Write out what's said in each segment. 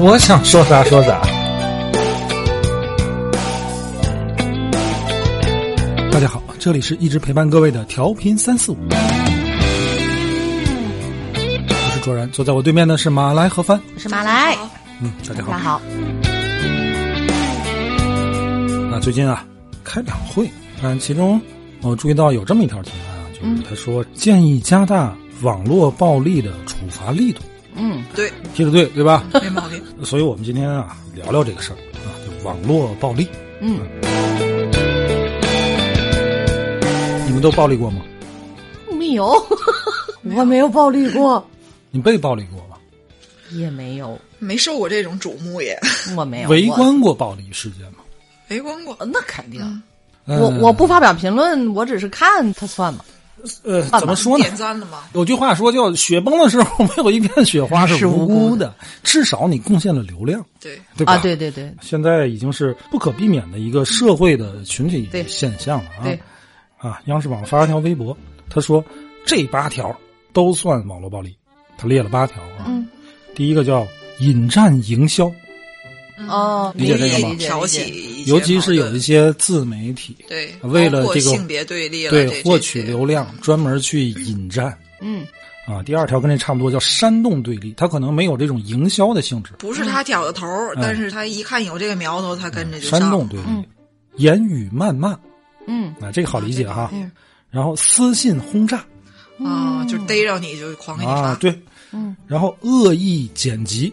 我想说啥说啥。大家好，这里是一直陪伴各位的调频三四五，我是卓然，坐在我对面的是马来和帆。我是马来，嗯，大家好。大家好。那最近啊，开两会，但其中我注意到有这么一条提案啊，嗯就是他说建议加大网络暴力的处罚力度，嗯，对，提的对，对吧？没毛病。所以我们今天啊聊聊这个事儿啊，就网络暴力，嗯，你们都暴力过吗？没有，我没有暴力过，你被暴力过吗？也没有，没受过这种瞩目也，我没有围。观过暴力事件吗？围观过。那肯定，嗯我我不发表评论，我只是看他算吗？呃，怎么说呢？点赞了吗？有句话说叫“雪崩的时候没有一片雪花是是无无辜辜的”，至少你贡献了流量，对，对吧？啊，对对对现在已经是不可避免的一个社会的群体现象了啊！对，啊，央视网发了条微博，他说这八条都算网络暴力，他列了八条啊。嗯，第一个叫引战营销，哦，理解这个吗？挑起尤其是有一些自媒体对，为了这个性别对立了，对获取，流量专门去引战嗯。啊。第二条跟这差不多，叫煽动对立，他可能没有这种营销的性质，不是他挑的头儿，但是他一看有这个苗头，他跟着就煽。动对立，嗯。言语谩骂嗯。啊，这个好理解哈。嗯。然后私信轰炸啊，就逮着你就狂给你啊，发。对，嗯。然后恶意剪辑、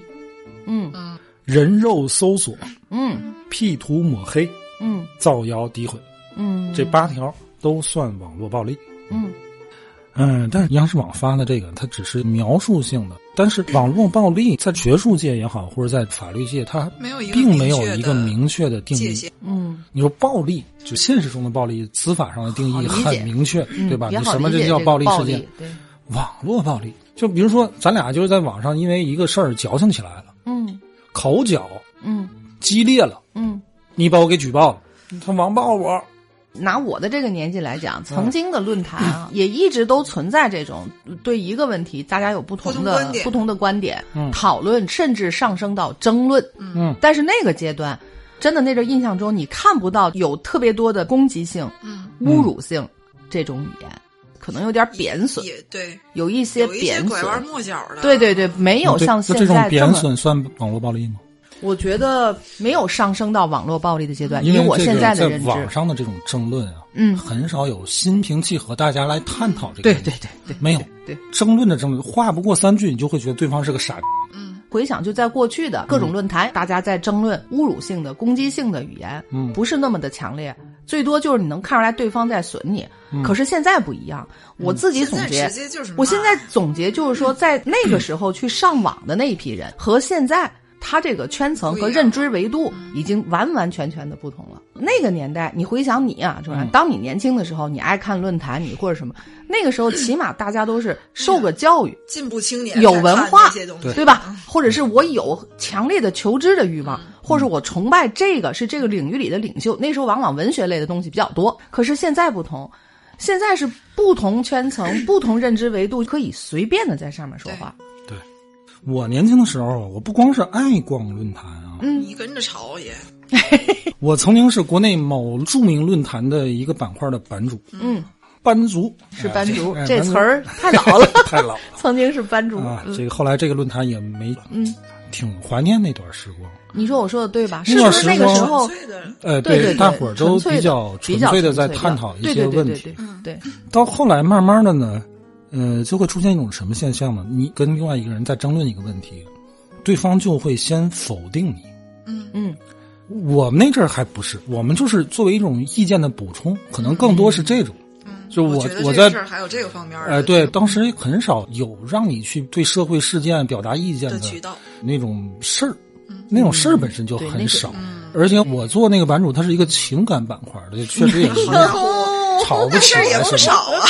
嗯。嗯，人肉搜索、嗯 P 图抹黑、嗯造谣诋毁，嗯，这八条都算网络暴力。嗯嗯，但是央视网发的这个，它只是描述性的。但是网络暴力在学术界也好，或者在法律界，它没有一个并没有一个明确的定义。限。嗯你说暴力，就现实中的暴力，司法上的定义好理解很明确，嗯，对吧？也你什么好理解叫暴这个暴力事件？对，网络暴力，就比如说咱俩就是在网上因为一个事儿矫情起来了，嗯口角嗯。激烈了，嗯。你把我给举报了，他网暴我，拿我的这个年纪来讲，曾经的论坛啊，也一直都存在这种对一个问题，大家有不同的不同观点。不同的观点嗯。讨论，甚至上升到争论。嗯，但是那个阶段，真的那阵印象中，你看不到有特别多的攻击性、嗯，侮辱性这种语言，可能有点贬损，也对，有一些贬拐弯损。抹角的。对对对，没有像现在这这种贬损算网络暴力吗？我觉得没有上升到网络暴力的阶段。因为我现在在的认知，网上的这种争论啊，嗯很少有心平气和大家来探讨这个对。对对对，没有对。争论的争论，话不过三句，你就会觉得对方是个傻回想就在过去的各种论坛，大家在争论侮辱性的、攻击性的语言，嗯不是那么的强烈，最多就是你能看出来对方在损你。可是现在不一样，我自己总结现直，接就是我现在总结就是说，在那个时候去上网的那一批人和现在。他这个圈层和认知维度已经完完全全的不同了。那个年代，你回想你啊，就是，当你年轻的时候，你爱看论坛，你或者什么，那个时候起码大家都是受过教育，进步青年有文化对吧？或者是我有强烈的求知的欲望，或者是我崇拜这个是这个领域里的领袖。那时候往往文学类的东西比较多，可是现在不同，现在是不同圈层、不同认知维度可以随便的在上面说话。对，我年轻的时候，我不光是爱逛论坛啊，你跟着潮也 我曾经是国内某著名论坛的一个板块的版主，嗯，班族是班主哎，这词儿 太老了，太老了曾经是班主。啊。这个后来这个论坛也没，嗯，挺怀念那段时光。你说我说的对吧？那段是不是那个时候？呃，对对，大伙儿都比较纯粹的在探讨一些问题对对对对。对，到后来慢慢的呢，呃，就会出现一种什么现象呢？你跟另外一个人在争论一个问题，对方就会先否定你。嗯嗯我们那阵儿还不是，我们就是作为一种意见的补充，可能更多是这种。嗯，就我我在这儿还有这个方面儿的呃，对，当时很少有让你去对社会事件表达意见的的渠道，那种事儿。那种事儿本身就很少。而且我做那个版主，它是一个情感板块的，确实也是 吵不起那事也来什不少。啊。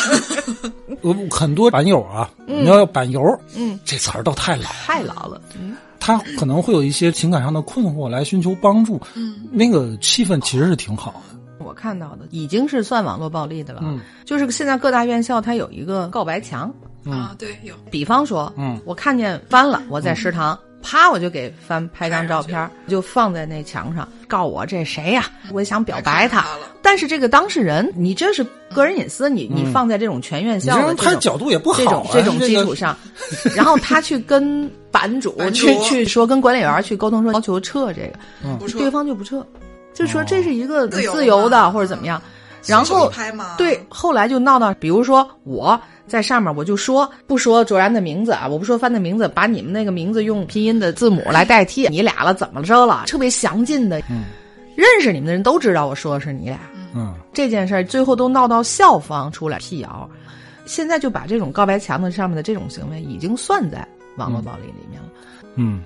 我很多板友啊，你要板油，嗯，这词儿倒太老，太老了。嗯，他可能会有一些情感上的困惑来寻求帮助，嗯，那个气氛其实是挺好的。我看到的已经是算网络暴力的了。嗯，就是现在各大院校它有一个告白墙，啊，对，有。比方说，嗯。我看见翻了，我在食堂，啪，我就给翻拍张照片，就放在那墙上，告我这谁呀、我想表白他但是这个当事人，你这是个人隐私，你你放在这种全院校的这种这人拍角度也不好、啊，这种这种基础上，然后他去跟版主去去说，跟管理员去沟通说要求撤这个，对方就不撤，就说这是一个自由的嘛或者怎么样，然后对，后来就闹到，比如说我在上面，我就说不说卓然的名字啊，我不说帆的名字，把你们那个名字用拼音的字母来代替，你俩了怎么着了？特别详尽的，嗯认识你们的人都知道我说的是你俩。嗯这件事儿最后都闹到校方出来辟谣，现在就把这种告白墙的上面的这种行为已经算在网络暴力里面了。嗯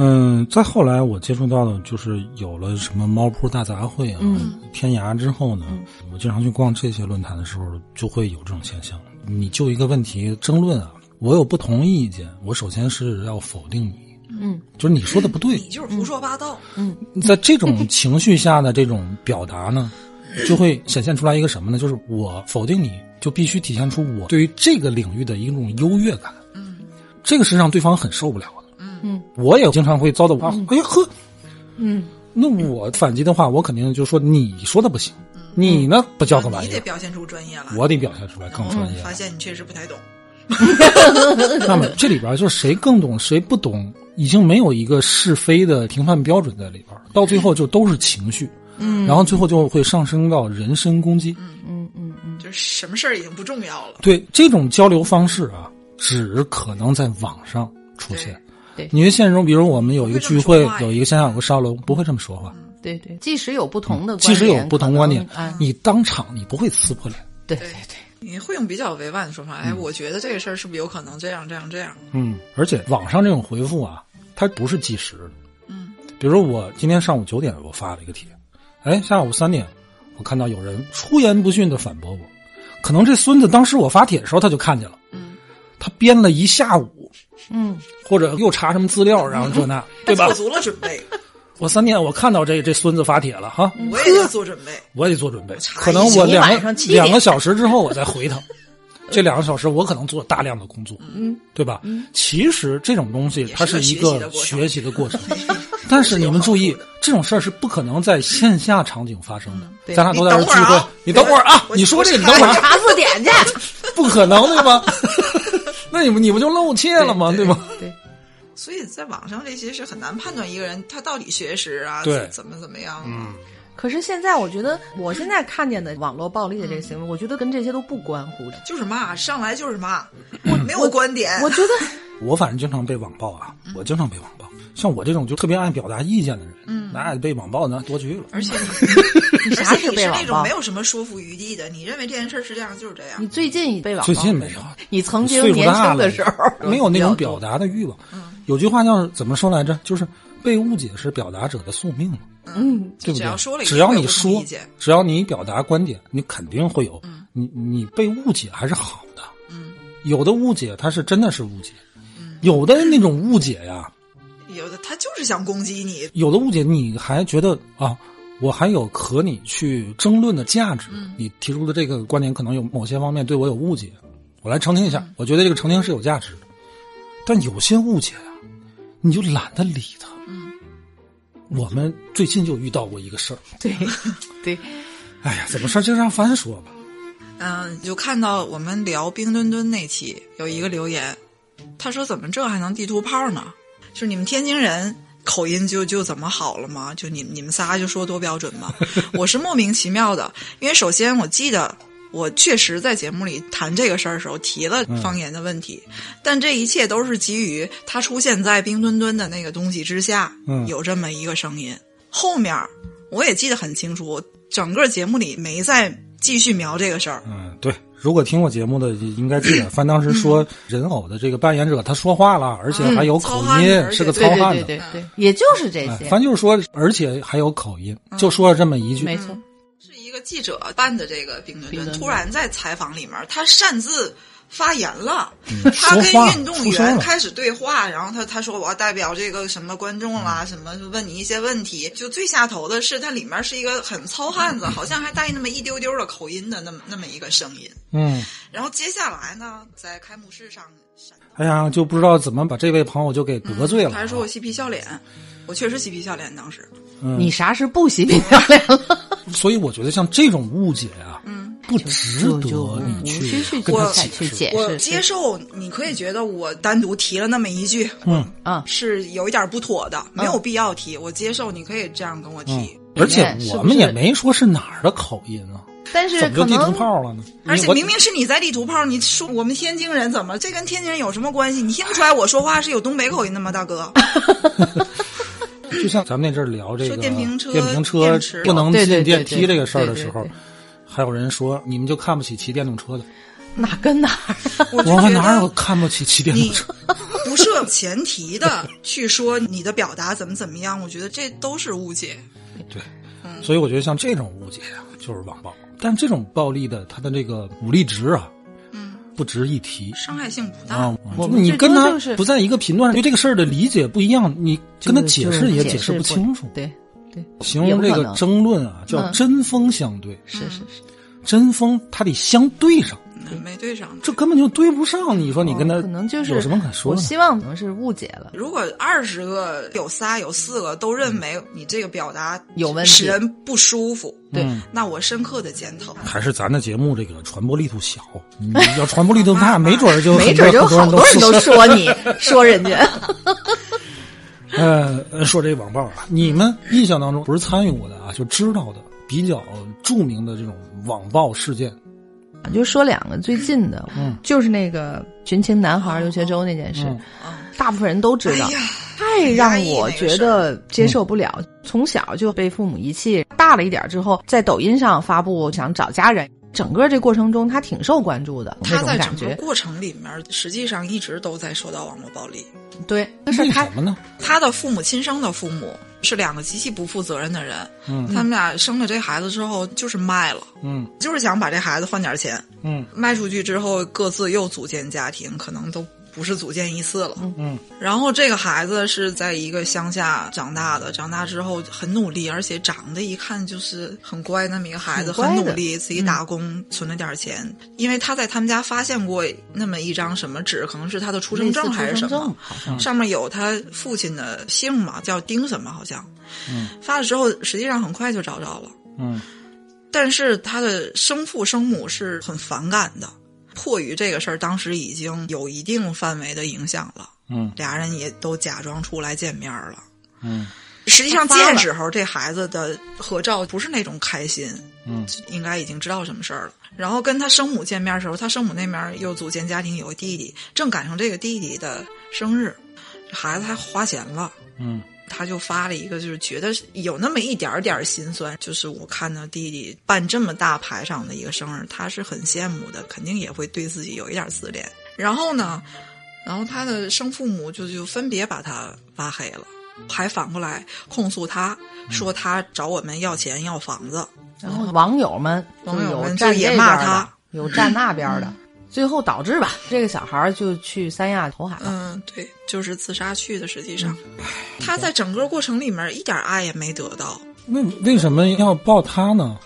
嗯，再后来我接触到的就是有了什么猫扑大杂烩啊、嗯天涯之后呢，我经常去逛这些论坛的时候，就会有这种现象。你就一个问题争论啊，我有不同意见，我首先是要否定你，嗯就是你说的不对。你就是胡说八道。嗯在这种情绪下的这种表达呢，就会显现出来一个什么呢？就是我否定你，就必须体现出我对于这个领域的一种优越感。嗯，这个是让对方很受不了的。嗯嗯我也经常会遭到啊，哎呀呵，嗯，那我反击的话，我肯定就说你说的不行，你呢不叫个玩你意儿，得表现出专业来。我得表现出来更专业。发现你确实不太懂。那么这里边就是谁更懂谁不懂，已经没有一个是非的评判标准在里边，到最后就都是情绪，嗯，然后最后就会上升到人身攻击。嗯嗯嗯，就是什么事儿已经不重要了。对这种交流方式啊，只可能在网上出现。对对你在现实中，比如我们有一个聚会有一个线下有个沙龙，不会这么说话。对对，即使有不同的观点，即使有不同观点你当场你不会撕破脸。对对对，你会用比较委婉的说法，哎，我觉得这个事儿是不是有可能这样这样这样？嗯，而且网上这种回复啊，它不是即时的。嗯，比如说我今天上午九点我发了一个帖，哎，下午三点我看到有人出言不逊的反驳我，可能这孙子当时我发帖的时候他就看见了，嗯，他编了一下午，嗯或者又查什么资料，然后这那，对吧做？足了准备，我三点我看到这这孙子发帖了哈，我也得做准备。我也得做准备，可能我两个两个小时之后我再回他，这两个小时我可能做大量的工作，嗯，对吧？其实这种东西它是一个个学习的过程 但是你们注意，这种事儿是不可能在线下场景发生的。对咱俩都在这儿聚会你等会儿啊，你说这个你等会儿啊，查字典去，不可能对吧？那你们你不就露怯了吗？对对吗？对，所以在网上这些是很难判断一个人他到底学识啊，对怎么怎么样。嗯，可是现在我觉得，我现在看见的网络暴力的这个行为，我觉得跟这些都不关乎的。就是骂，上来就是骂，没有观点。我觉得，我反正经常被网暴啊，我经常被网暴。像我这种就特别爱表达意见的人，嗯那被网暴那多去了。而且你你，啥是而且你被网暴是那种没？有什么说服余地的，你认为这件事儿是这样就是这样你。最近被网暴？最近没有，你曾经年轻的时候没有那种表达的欲望。有句话叫怎么说来着？就是被误解是表达者的宿命嘛，嗯，对不对只要说了？只要你说，只要你表达观点，你肯定会有。你你被误解还是好的。嗯，有的误解它是真的是误解，有的那种误解呀，有的他就是想攻击你。有的误解你还觉得啊，我还有和你去争论的价值。你提出的这个观点可能有某些方面对我有误解，我来澄清一下。我觉得这个澄清是有价值的，但有些误解啊，你就懒得理他。嗯，我们最近就遇到过一个事儿，对 对，哎呀，怎么事儿就让凡说吧。嗯，就看到我们聊冰墩墩那期有一个留言，他说怎么这还能地图炮呢？就是你们天津人口音就就怎么好了吗？就你你们仨就说多标准吗？我是莫名其妙的，因为首先我记得。我确实在节目里谈这个事儿的时候提了方言的问题，但这一切都是基于它出现在冰墩墩的那个东西之下，嗯有这么一个声音。后面我也记得很清楚，我整个节目里没再继续描这个事儿，嗯，对，如果听过节目的，应该记得，范当时说人偶的这个扮演者他说话了，而且还有口音，是个糙汉子。对对对对，也就是这些。反正就是说，而且还有口音，就说了这么一句。没错，是一个记者办的这个冰墩墩，突然在采访里面，他擅自。发言了，他跟运动员开始对话，然后他他说我要代表这个什么观众啦，什么问你一些问题。就最下头的是，他里面是一个很糙汉子，好像还带那么一丢丢的口音的那么那么一个声音。嗯，然后接下来呢，在开幕式上，哎呀，就不知道怎么把这位朋友就给得罪了。他还说我嬉皮笑脸，我确实嬉皮笑脸当时。嗯你啥时不嬉皮笑脸了？所以我觉得像这种误解啊。不值得你去我去解释。我接受，你可以觉得我单独提了那么一句，嗯啊，是有一点不妥的，没有必要提。我接受，你可以这样跟我提。而且我们也没说是哪儿的口音啊，但是怎么就地图炮了呢？而且明明是你在地图炮，你说我们天津人怎么这跟天津人有什么关系？你听不出来我说话是有东北口音的吗，大哥？就像咱们那阵聊这个电瓶车，电瓶车不能进电梯这个事儿的时候。还有人说你们就看不起骑电动车的，哪跟哪儿？我们哪有看不起骑电动车？不设前提的去说你的表达怎么怎么样，我觉得这都是误解。对，所以我觉得像这种误解啊，就是网暴。但这种暴力的，它的这个武力值啊，嗯，不值一提，伤害性不大。我你跟他不在一个频段上，对这个事儿的理解不一样，你跟他解释也解释不清楚。对对，形容这个争论啊，叫针锋相对。是是是。针锋，它得相对上，没对上，这根本就对不上。你说你跟他可能就是有什么可说？我希望可能是误解了。如果二十个有仨有四个都认为你这个表达有问题，使人不舒服，对，那我深刻的检讨。还是咱的节目这个传播力度小，你要传播力度大，没准就没准就好多人都说你说人家。呃，说这网暴啊，你们印象当中不是参与过的啊，就知道的比较著名的这种。网暴事件，就说两个最近的，嗯，就是那个群情男孩刘学周那件事，大部分人都知道，太让我觉得接受不了。从小就被父母遗弃，大了一点之后，在抖音上发布想找家人。整个这过程中，他挺受关注的。他在整个过程里面，实际上一直都在受到网络暴力。对，但是他什么呢？他的父母亲生的父母是两个极其不负责任的人。嗯，他们俩生了这孩子之后，就是卖了。嗯，就是想把这孩子换点钱。嗯，卖出去之后，各自又组建家庭，可能都。不是组建一次了，嗯，然后这个孩子是在一个乡下长大的，长大之后很努力，而且长得一看就是很乖那么一个孩子，很努力，自己打工存了点钱。因为他在他们家发现过那么一张什么纸，可能是他的出生证还是什么，上面有他父亲的姓嘛，叫丁什么好像。嗯，发了之后，实际上很快就找着了。嗯，但是他的生父生母是很反感的。迫于这个事儿，当时已经有一定范围的影响了。嗯，俩人也都假装出来见面了。嗯，实际上见时候，这孩子的合照不是那种开心。嗯，应该已经知道什么事儿了。然后跟他生母见面的时候，他生母那边又组建家庭，有个弟弟，正赶上这个弟弟的生日，孩子还花钱了。嗯。他就发了一个，就是觉得有那么一点点心酸。就是我看到弟弟办这么大排场的一个生日，他是很羡慕的，肯定也会对自己有一点自恋。然后呢，然后他的生父母就就分别把他拉黑了，还反过来控诉他，说他找我们要钱要房子。然后网友们网友们就也骂他，有站那边的。最后导致吧，这个小孩就去三亚投海了。嗯，对，就是自杀去的。实际上，他在整个过程里面一点爱也没得到。为为什么要抱他呢？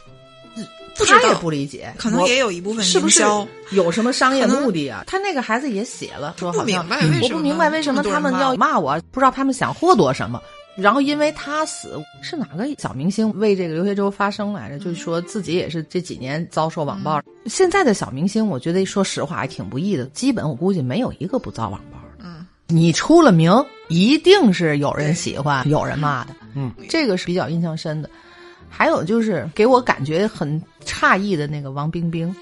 他也不理解，可能也有一部分是不是有什么商业目的啊？他那个孩子也写了，说好像我不明白为什么他们要骂我，不知道他们想获得什么。然后因为他死，是哪个小明星为这个刘学周发声来着？就是说自己也是这几年遭受网暴。现在的小明星，我觉得说实话还挺不易的，基本我估计没有一个不遭网暴的。嗯，你出了名，一定是有人喜欢，有人骂的。嗯，这个是比较印象深的。还有就是给我感觉很诧异的那个王冰冰。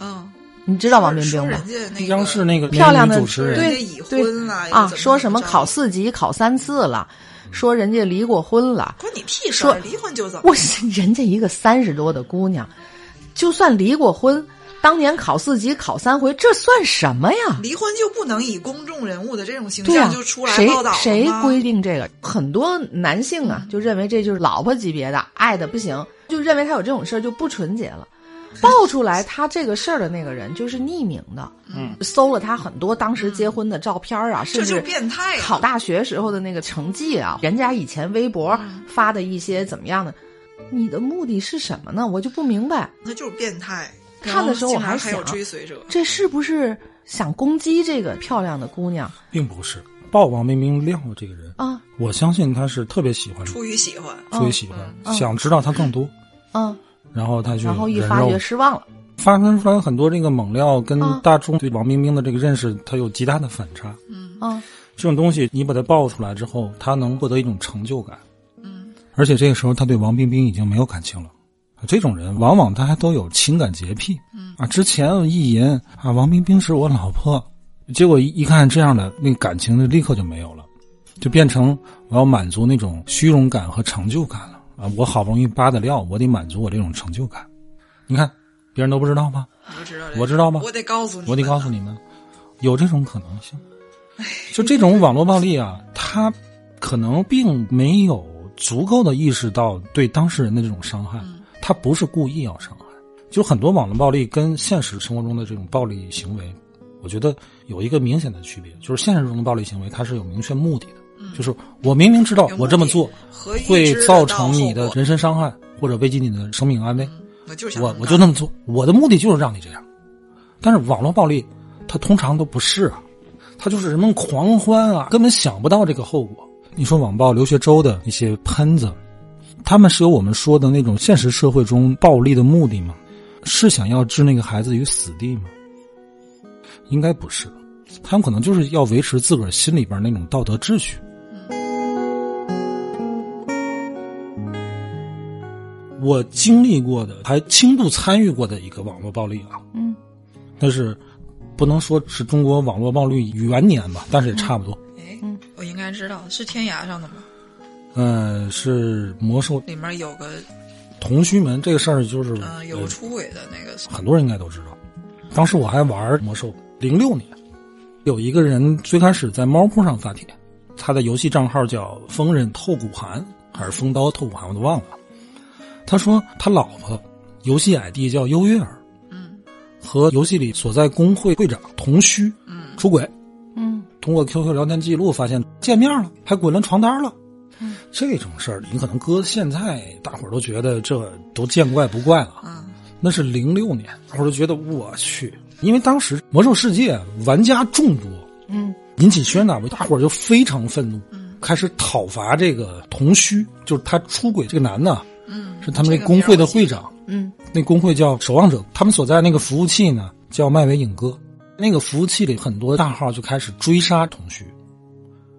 嗯，你知道王冰冰吗？央视那个漂亮的主持人，对对啊，说什么考四级考三次了。说人家离过婚了，关你屁事！说离婚就怎么？我人家一个三十多的姑娘，就算离过婚，当年考四级考三回，这算什么呀？离婚就不能以公众人物的这种形象就出来谁报道了谁吗规定这个？很多男性啊，就认为这就是老婆级别的，爱的不行，就认为他有这种事儿就不纯洁了。爆出来他这个事儿的那个人就是匿名的，嗯，搜了他很多当时结婚的照片啊，甚至这就变态啊！考大学时候的那个成绩啊，人家以前微博发的一些怎么样的，你的目的是什么呢？我就不明白，那就是变态。看的时候我还然后竟然还有想追随者，这是不是想攻击这个漂亮的姑娘？并不是。爆王冰冰亮的这个人，啊？我相信他是特别喜欢，出于喜欢，出于喜欢，想知道他更多，嗯，然后他去然后一发觉失望了，发生出来很多这个猛料，跟啊。大众对王冰冰的这个认识，它有极大的反差。嗯。这种东西你把它爆出来之后，他能获得一种成就感。嗯，而且这个时候他对王冰冰已经没有感情了。这种人往往他还都有情感洁癖。嗯。啊，之前有意淫啊，王冰冰是我老婆，结果一一看这样的，那个感情就立刻就没有了，就变成我要满足那种虚荣感和成就感了啊！我好不容易扒的料，我得满足我这种成就感。你看，别人都不知道吧？你不知道我知道吗我得告诉你，我得告诉，你们，有这种可能性。就这种网络暴力啊，他可能并没有足够的意识到对当事人的这种伤害，他不是故意要伤害。就很多网络暴力跟现实生活中的这种暴力行为，我觉得有一个明显的区别，就是现实中的暴力行为它是有明确目的的，就是我明明知道我这么做会造成你的人身伤害或者危及你的生命安危，我我就那么做，我的目的就是让你这样。但是网络暴力，它通常都不是啊，它就是人们狂欢啊，根本想不到这个后果。你说网暴留学周的一些喷子，他们是有我们说的那种现实社会中暴力的目的吗？是想要置那个孩子于死地吗？应该不是，他们可能就是要维持自个儿心里边那种道德秩序。我经历过的，还轻度参与过的一个网络暴力啊，嗯，但是不能说是中国网络暴力元年吧，但是也差不多。哎，我应该知道是天涯上的吗？嗯、是魔兽里面有个同须门这个事儿，就是、嗯有呃出轨的那个，很多人应该都知道。当时我还玩魔兽，零六年，有一个人最开始在猫扑上发帖，他的游戏账号叫风刃透骨寒还是风刀透骨寒，我都忘了。他说他老婆游戏 ID 叫优月儿，嗯。和游戏里所在工会会长同虚嗯。出轨，嗯。通过 QQ 聊天记录发现见面了，还滚了。床单了。这种事儿，你可能搁现在，大伙儿都觉得这都见怪不怪了。嗯。那是零六年，大伙儿都觉得我去，因为当时魔兽世界玩家众多，嗯。引起轩然大波，大伙儿就非常愤怒，开始讨伐这个童虚，就是他出轨这个男的，嗯，是他们那工会的会长，嗯。那工会叫守望者，他们所在那个服务器呢叫麦维影歌，那个服务器里很多大号就开始追杀同须，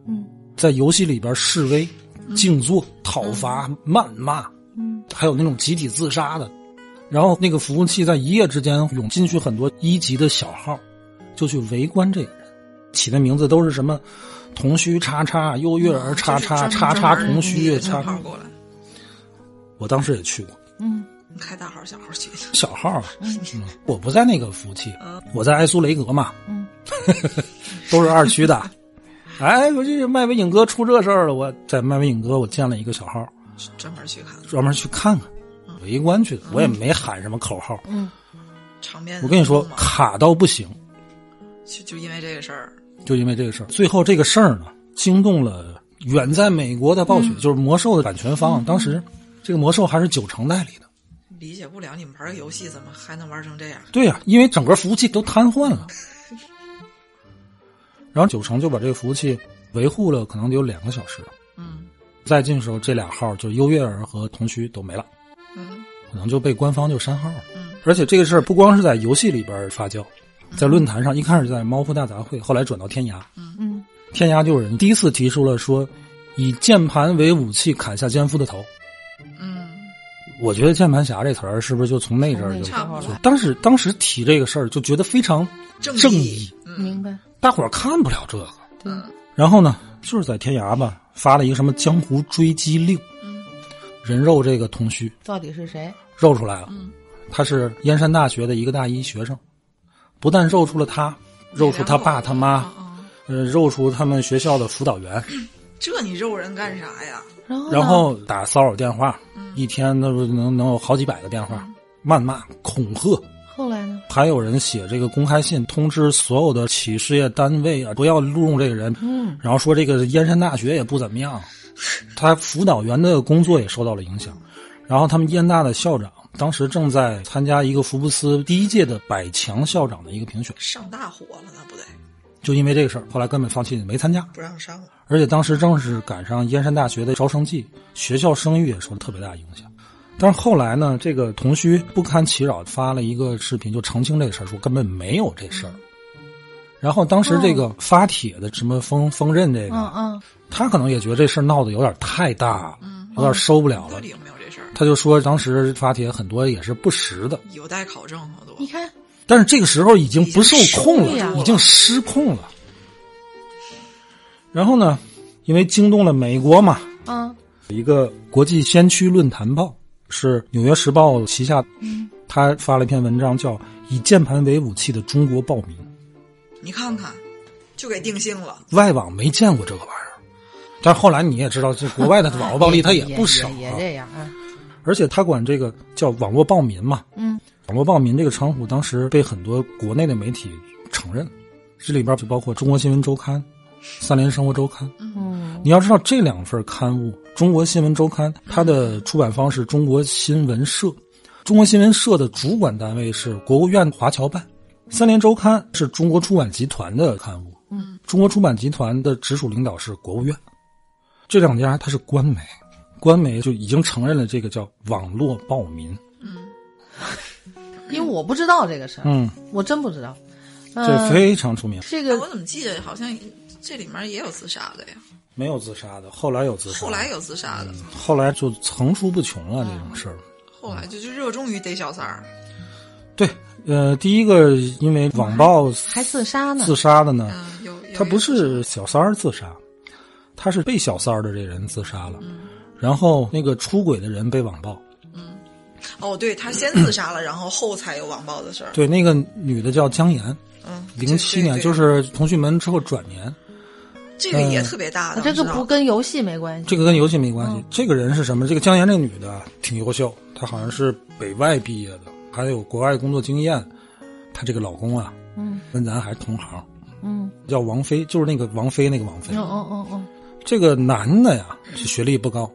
嗯。在游戏里边示威、静坐、讨伐、谩骂，嗯。还有那种集体自杀的。然后那个服务器在一夜之间涌进去很多一级的小号，就去围观这个人，起的名字都是什么“同须叉叉”“优越儿叉叉”“叉叉同须”叉叉。过来，我当时也去过嗯开大号小号去的，小号啊，嗯，我不在那个服务器，我在埃苏雷格嘛，嗯，都是二区的。哎，我这麦威影哥出这事儿了，我在麦威影哥我建了一个小号，专门去看专门去看看，围观去的，我也没喊什么口号。嗯场面。我跟你说，卡到不行，就就因为这个事儿，就因为这个事儿。最后这个事儿呢，惊动了远在美国的暴雪，就是魔兽的版权方。当时这个魔兽还是九成代理的。理解不了你们玩个游戏怎么还能玩成这样？对呀、因为整个服务器都瘫痪了。然后九成就把这个服务器维护了，可能得有两个小时。嗯再进的时候，这俩号就是优越儿和同区都没了，嗯可能就被官方就删号了。嗯而且这个事儿不光是在游戏里边发酵，在论坛上，一开始在猫扑大杂烩，后来转到天涯。嗯天涯就有人第一次提出了说，以键盘为武器砍下奸夫的头。嗯，我觉得键盘侠这词儿是不是就从那阵儿就差不多就当时当时提这个事儿就觉得非常正正义。义，明白。大伙儿看不了这个。嗯。然后呢，就是在天涯吧发了一个什么江湖追击令，嗯。人肉这个同须到底是谁？肉出来了，嗯。他是燕山大学的一个大一学生，不但肉出了他，肉出他爸他妈，呃，肉出他们学校的辅导员。这你肉人干啥呀？然后然后打骚扰电话，一天那不能能有好几百个电话，谩骂、恐吓。后来呢？还有人写这个公开信，通知所有的企事业单位啊，不要录用这个人。嗯，然后说这个燕山大学也不怎么样，他辅导员的工作也受到了影响。然后他们燕大的校长当时正在参加一个福布斯第一届的百强校长的一个评选，上大火了那不得就因为这个事儿，后来根本放弃没参加。不让上了？而且当时正是赶上燕山大学的招生季，学校声誉也受了特别大影响。但是后来呢，这个童虚不堪其扰，发了一个视频，就澄清这个事儿，说根本没有这事儿。然后当时这个发帖的什么封封刃这个，嗯嗯，他可能也觉得这事儿闹得有点太大，有点受不了了到底。有没有这事儿？他就说当时发帖很多也是不实的，有待考证，好多你。看，但是这个时候已经不受控了，已经失控了。然后呢，因为惊动了美国嘛，嗯一个国际先驱论坛报是《纽约时报》旗下，他发了一篇文章，叫《以键盘为武器的中国暴民》。你看看，就给定性了。外网没见过这个玩意儿，但是后来你也知道，这国外的网络暴力 它也不少、啊，也也这样啊。而且他管这个叫网络暴民嘛，嗯，网络暴民这个称呼当时被很多国内的媒体承认，这里边就包括中国新闻周刊、三联生活周刊。嗯。你要知道这两份刊物，《中国新闻周刊》它的出版方是中国新闻社，中国新闻社的主管单位是国务院华侨办，三联周刊是中国出版集团的刊物，嗯，中国出版集团的直属领导是国务院，这两家它是官媒，官媒就已经承认了这个叫网络暴民，因为我不知道这个事儿，嗯，我真不知道。这呃非常出名，这个我怎么记得好像这里面也有自杀的呀？没有自杀的，后来有自杀，后来有自杀的，后来就层出不穷了这种事儿。后来就就热衷于逮小三儿。对，呃，第一个因为网暴还自杀呢自杀的呢，嗯，有有他不是小三儿自杀，他是被小三儿的这人自杀了，然后那个出轨的人被网暴。哦，对他先自杀了，然后后才有网暴的事儿。对，那个女的叫江妍，嗯，零七年就是同讯门之后转年，这个也特别大的，这个不跟游戏没关系。这个跟游戏没关系。这个人是什么？这个江妍这个女的挺优秀，她好像是北外毕业的，还有国外工作经验。她这个老公啊，嗯跟咱还是同行，嗯叫王菲，就是那个王菲那个王菲。哦哦哦哦这个男的呀，是学历不高，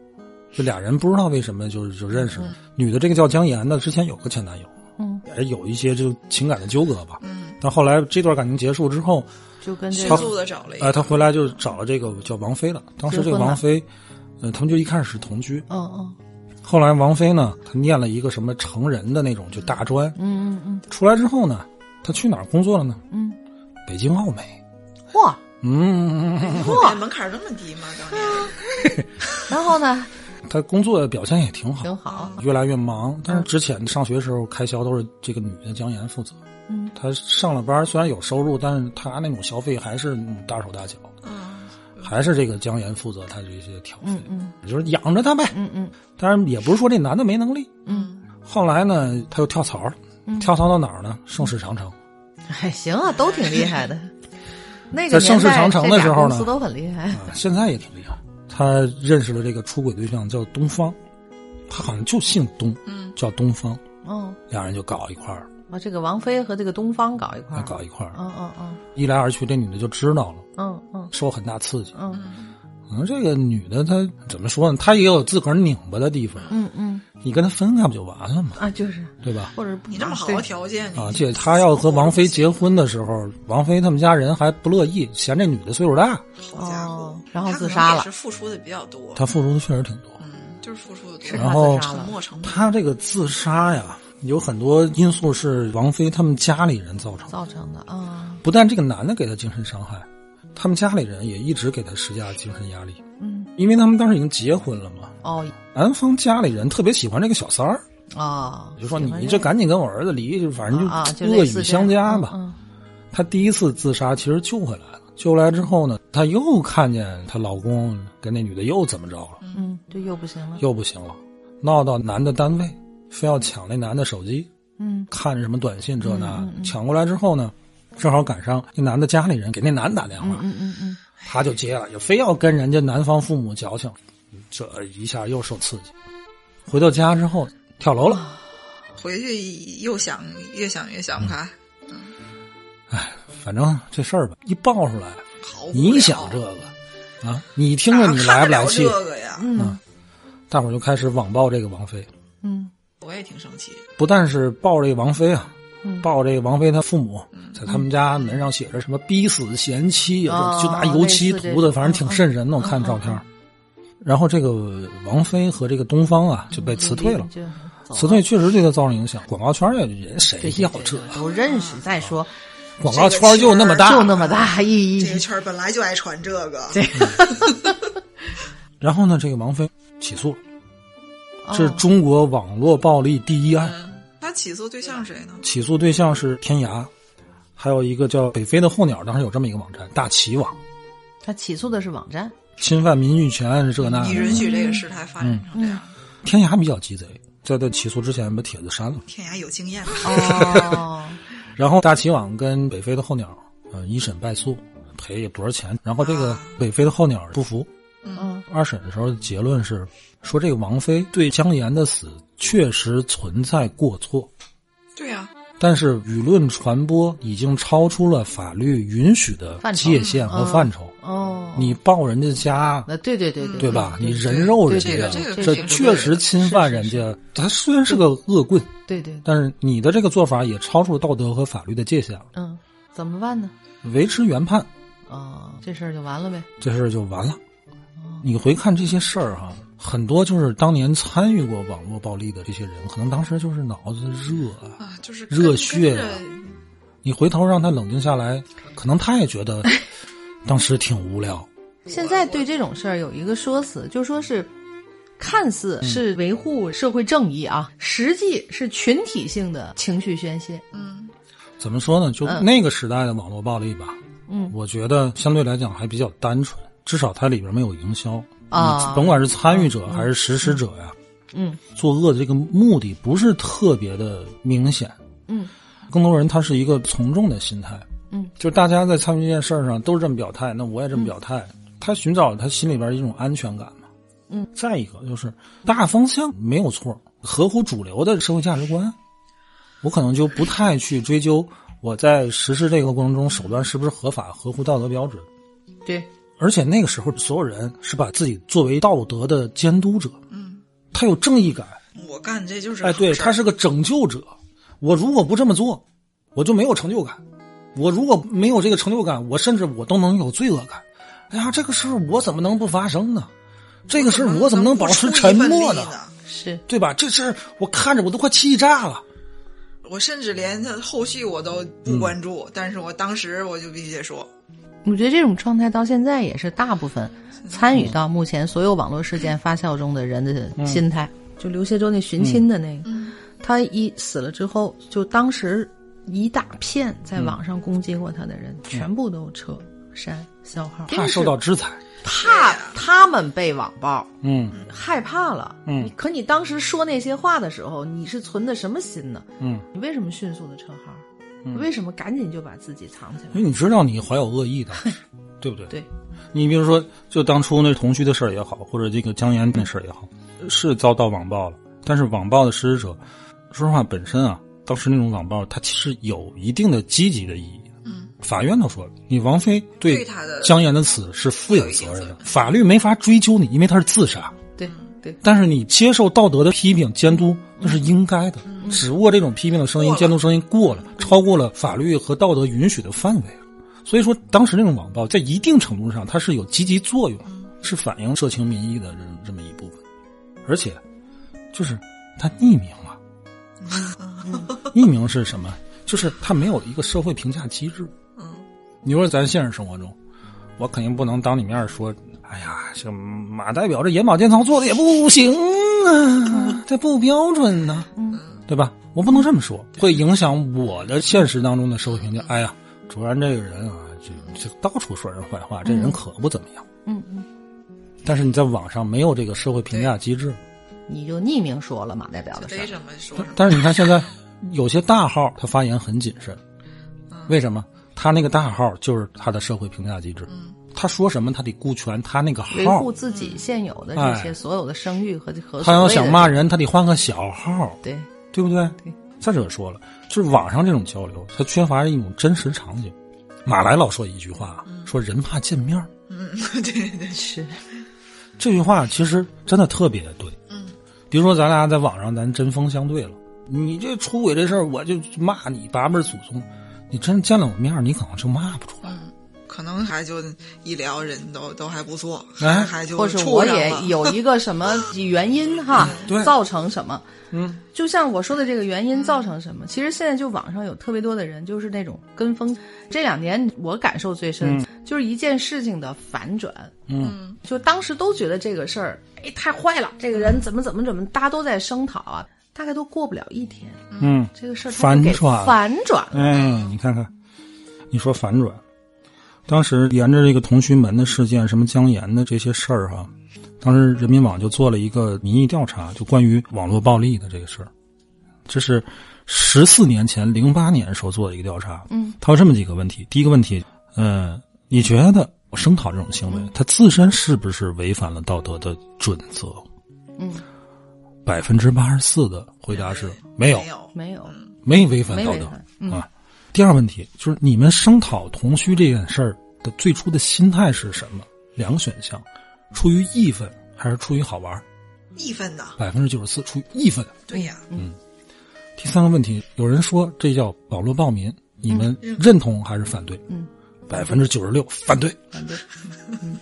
这俩人不知道为什么就就认识了。女的这个叫姜妍的，之前有个前男友，嗯，也有一些就情感的纠葛吧。嗯，但后来这段感情结束之后，就跟这迅个速的找了一哎、个，他回来就找了这个叫王菲了。当时这个王菲，呃，他们就一开始是同居，嗯嗯后来王菲呢，她念了一个什么成人的那种就大专，嗯嗯嗯出来之后呢，她去哪儿工作了呢？嗯北京奥美。嚯，嗯，哇，门槛这么低吗？当年 然后呢，她工作表现也挺好，挺好。越来越忙。但是之前上学时候开销都是这个女的江岩负责。嗯，她上了班虽然有收入，但是他那种消费还是大手大脚，嗯，还是这个江岩负责他这些挑费，嗯嗯就是养着他呗。嗯嗯当然也不是说这男的没能力。嗯，后来呢，他又跳槽了，跳槽到哪儿呢？盛世长城。哎行啊，都挺厉害的。那个在盛世长城的时候呢公司都很厉害。啊，现在也挺厉害。他认识了这个出轨对象叫东方，他好像就姓东，嗯。叫东方，嗯，两人就搞一块儿，啊，这个王菲和这个东方搞一块儿，搞一块儿。嗯嗯嗯一来二去，这女的就知道了，嗯嗯。受很大刺激。嗯可能这个女的她怎么说呢？她也有自个儿拧巴的地方。嗯嗯你跟她分开不就完了吗？啊，就是，对吧？或者你这么好的条件，你啊，这她要和王菲结婚的时候，王菲他们家人还不乐意，嫌这女的岁数大。好家伙哦，然后自杀了是付出的比较多，她付出的确实挺多。嗯，就是付出的然后。沉没成本。她这个自杀呀，有很多因素是王菲他们家里人造成。造成的啊，不但这个男的给她精神伤害，他们家里人也一直给他施加精神压力，嗯。因为他们当时已经结婚了嘛。哦。男方家里人特别喜欢这个小三儿，啊，就说你这赶紧跟我儿子离，就反正啊，就恶语相加吧。嗯她第一次自杀其实救回来了，救回来之后呢，她又看见她老公跟那女的又怎么着了，嗯，这又不行了。又不行了，闹到男的单位，非要抢那男的手机，嗯。看什么短信这那，抢过来之后呢，正好赶上那男的家里人给那男的打电话，嗯嗯嗯，他就接了，也非要跟人家男方父母矫情，这一下又受刺激。回到家之后跳楼了，回去又想，越想越想不开，哎，反正这事儿吧，一爆出来，你想这个啊，你听着你来不来气。这个呀？嗯。大伙儿就开始网暴这个王菲，嗯我也挺生气。不但是爆这个王菲啊，嗯爆这个王菲她父母，在他们家门上写着什么“逼死贤妻”就拿油漆涂的，反正挺瘆人的。我看照片。然后这个王菲和这个东方啊就被辞退了，辞退确实对她造成影响。广告圈也人谁要这？都认识。再说广告圈就那么大，就那么大，一一这个圈本来就爱传这个，然后呢，这个王菲起诉了，这是哦中国网络暴力第一案，起诉对象谁呢？起诉对象是天涯，还有一个叫北非的候鸟，当时有这么一个网站大旗网，他起诉的是网站。侵犯名誉权这那你。允许这个事态发展成这样？天涯比较鸡贼，在他起诉之前把帖子删了，天涯有经验？哦，然后大旗网跟北非的候鸟，呃，一审败诉，赔也多少钱？然后这个啊北非的候鸟不服，嗯二审的时候结论是说这个王菲对姜岩的死确实存在过错，对呀、但是舆论传播已经超出了法律允许的界限和范畴。哦，你爆人家家，那对对对对对吧？你人肉人家，这确实侵犯人家。他虽然是个恶棍，对对，但是你的这个做法也超出了道德和法律的界限了。嗯，怎么办呢？维持原判，哦，这事儿就完了呗。这事儿就完了。你回看这些事儿哈，很多就是当年参与过网络暴力的这些人，可能当时就是脑子热啊。啊，就是热血你回头让他冷静下来，可能他也觉得 当时挺无聊。现在对这种事儿有一个说辞，就说是看似是维护社会正义啊，实际是群体性的情绪宣泄。嗯，怎么说呢？就嗯那个时代的网络暴力吧，嗯我觉得相对来讲还比较单纯，至少它里边没有营销啊你甭管是参与者还是实施者呀，嗯作恶的这个目的不是特别的明显。嗯更多人他是一个从众的心态，嗯，就大家在参与这件事儿上都是这么表态，那我也这么表态，他寻找他心里边一种安全感嘛。嗯，再一个就是大方向没有错，合乎主流的社会价值观，我可能就不太去追究我在实施这个过程中手段是不是合法、合乎道德标准。对，而且那个时候，所有人是把自己作为道德的监督者，嗯，他有正义感，我干这就是哎，对，他是个拯救者。我如果不这么做，我就没有成就感。我如果没有这个成就感，我甚至我都能有罪恶感。哎呀，这个事儿我怎么能不发生呢？这个事儿我怎么能保持沉默呢？是对吧？这事儿我看着我都快气炸了。我甚至连他后续我都不关注，嗯但是我当时我就必须得说，我觉得这种状态到现在也是大部分参与到目前所有网络事件发酵中的人的心态。就刘谢洲那寻亲的那个，嗯他一死了之后，就当时一大片在网上攻击过他的人，全部都撤删消号，怕受到制裁。怕他们被网暴，嗯害怕了。嗯可你当时说那些话的时候，你是存的什么心呢？嗯，你为什么迅速的撤号？为什么赶紧就把自己藏起来？因为你知道你怀有恶意的，对不对？对，你比如说，就当初那同居的事儿也好，或者这个姜岩那事儿也好，是遭到网暴了。但是网暴的实施者，说实话，本身啊，当时那种网暴，它其实有一定的积极的意义。嗯，法院都说了，你王菲对姜岩的死是负有责任的法律没法追究你，因为他是自杀。但是你接受道德的批评、监督，那是应该的。只不过这种批评的声音、监督声音过了，超过了法律和道德允许的范围了。所以说，当时那种网暴在一定程度上，它是有积极作用，是反映社情民意的这这么一部分。而且，就是它匿名了。匿名是什么？就是它没有一个社会评价机制。嗯，你说咱现实生活中，我肯定不能当你面说，哎呀，这马代表这眼保健操做的也不行啊，这不标准呢、嗯，对吧？我不能这么说，会影响我的现实当中的社会评价。哎呀，主任这个人啊，就就到处说人坏话，这人可不怎么样。嗯嗯，但是你在网上没有这个社会评价机制，你就匿名说了马代表的事？但是你看现在，有些大号他发言很谨慎，为什么？他那个大号就是他的社会评价机制，他说什么他得顾全他那个号，维护自己现有的这些所有的声誉和和。他要想骂人，他得换个小号，对对不对？对。再者说了，就是网上这种交流，它缺乏一种真实场景。马来老说一句话，说人怕见面嗯，对对是。这句话其实真的特别对。嗯。比如说，咱俩在网上咱针锋相对了，你这出轨这事儿，我就骂你八辈祖宗。你真见了我面，你可能就骂不出来。可能还就一聊人都都还不错，还，还就或者我也 有一个什么 原因哈，造成什么？嗯，就像我说的这个原因造成什么？其实现在就网上有特别多的人，就是那种跟风。这两年我感受最深，就是一件事情的反转。嗯，就当时都觉得这个事儿，哎，太坏了，这个人怎么怎么怎么，大家都在声讨啊。大概都过不了一天，嗯，这个事儿反转，反转了。哎，你看看，你说反转，当时沿着这个同勋门的事件，什么江岩的这些事儿哈，当时人民网就做了一个民意调查，就关于网络暴力的这个事儿，这是十四年前零八年时候做的一个调查。嗯，他有这么几个问题：第一个问题，嗯，你觉得我声讨这种行为，它自身是不是违反了道德的准则？嗯。百分之八十四的回答是没有，没有，没违反道德。啊。第二问题就是你们声讨同须这件事儿的最初的心态是什么？两个选项，出于义愤还是出于好玩？义愤呢百分之九十四出于义愤。对呀，嗯。第三个问题，有人说这叫网络暴民，你们认同还是反对？嗯，百分之九十六反对。反对。嗯。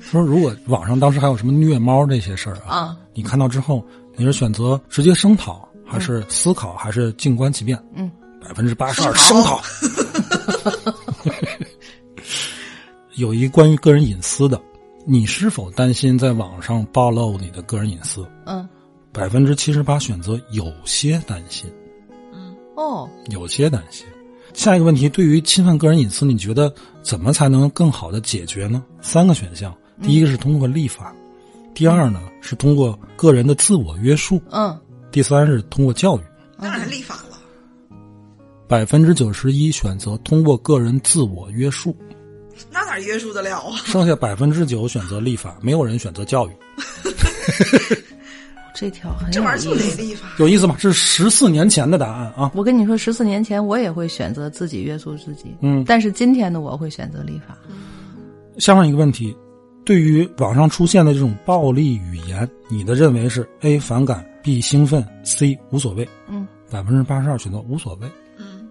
说如果网上当时还有什么虐猫这些事儿啊，你看到之后，你是选择直接声讨，还是思考，还是静观其变？嗯，百分之八十二声讨。有一关于个人隐私的，你是否担心在网上暴露你的个人隐私？嗯，百分之七十八选择有些担心。嗯，哦，有些担心。下一个问题，对于侵犯个人隐私，你觉得怎么才能更好的解决呢？三个选项。第一个是通过立法，第二呢是通过个人的自我约束，嗯，第三是通过教育。当然立法了。百分之九十一选择通过个人自我约束，那哪约束得了啊？剩下百分之九选择立法，没有人选择教育。这条很这玩意儿就得立法，有意思吗？这是十四年前的答案啊！我跟你说，十四年前我也会选择自己约束自己，嗯，但是今天的我会选择立法。下面一个问题。对于网上出现的这种暴力语言，你的认为是 A 反感，B 兴奋，C 无所谓。嗯，百分之八十二选择无所谓。嗯，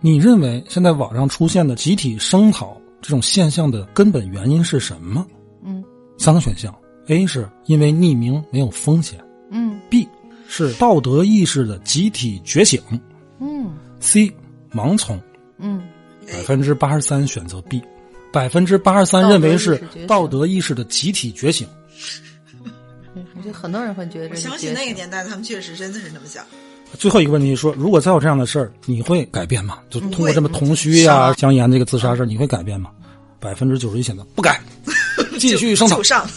你认为现在网上出现的集体声讨这种现象的根本原因是什么？嗯，三个选项：A 是因为匿名没有风险。嗯，B 是道德意识的集体觉醒。嗯，C 盲从。嗯，百分之八十三选择 B。百分之八十三认为是道德意识的集体觉醒。我觉得很多人会觉得，我相信那个年代他们确实真的是那么想。最后一个问题说，如果再有这样的事儿，你会改变吗？就通过这么同虚呀、江岩这个自杀事儿，你会改变吗？百分之九十一选择不改，继续声讨。上。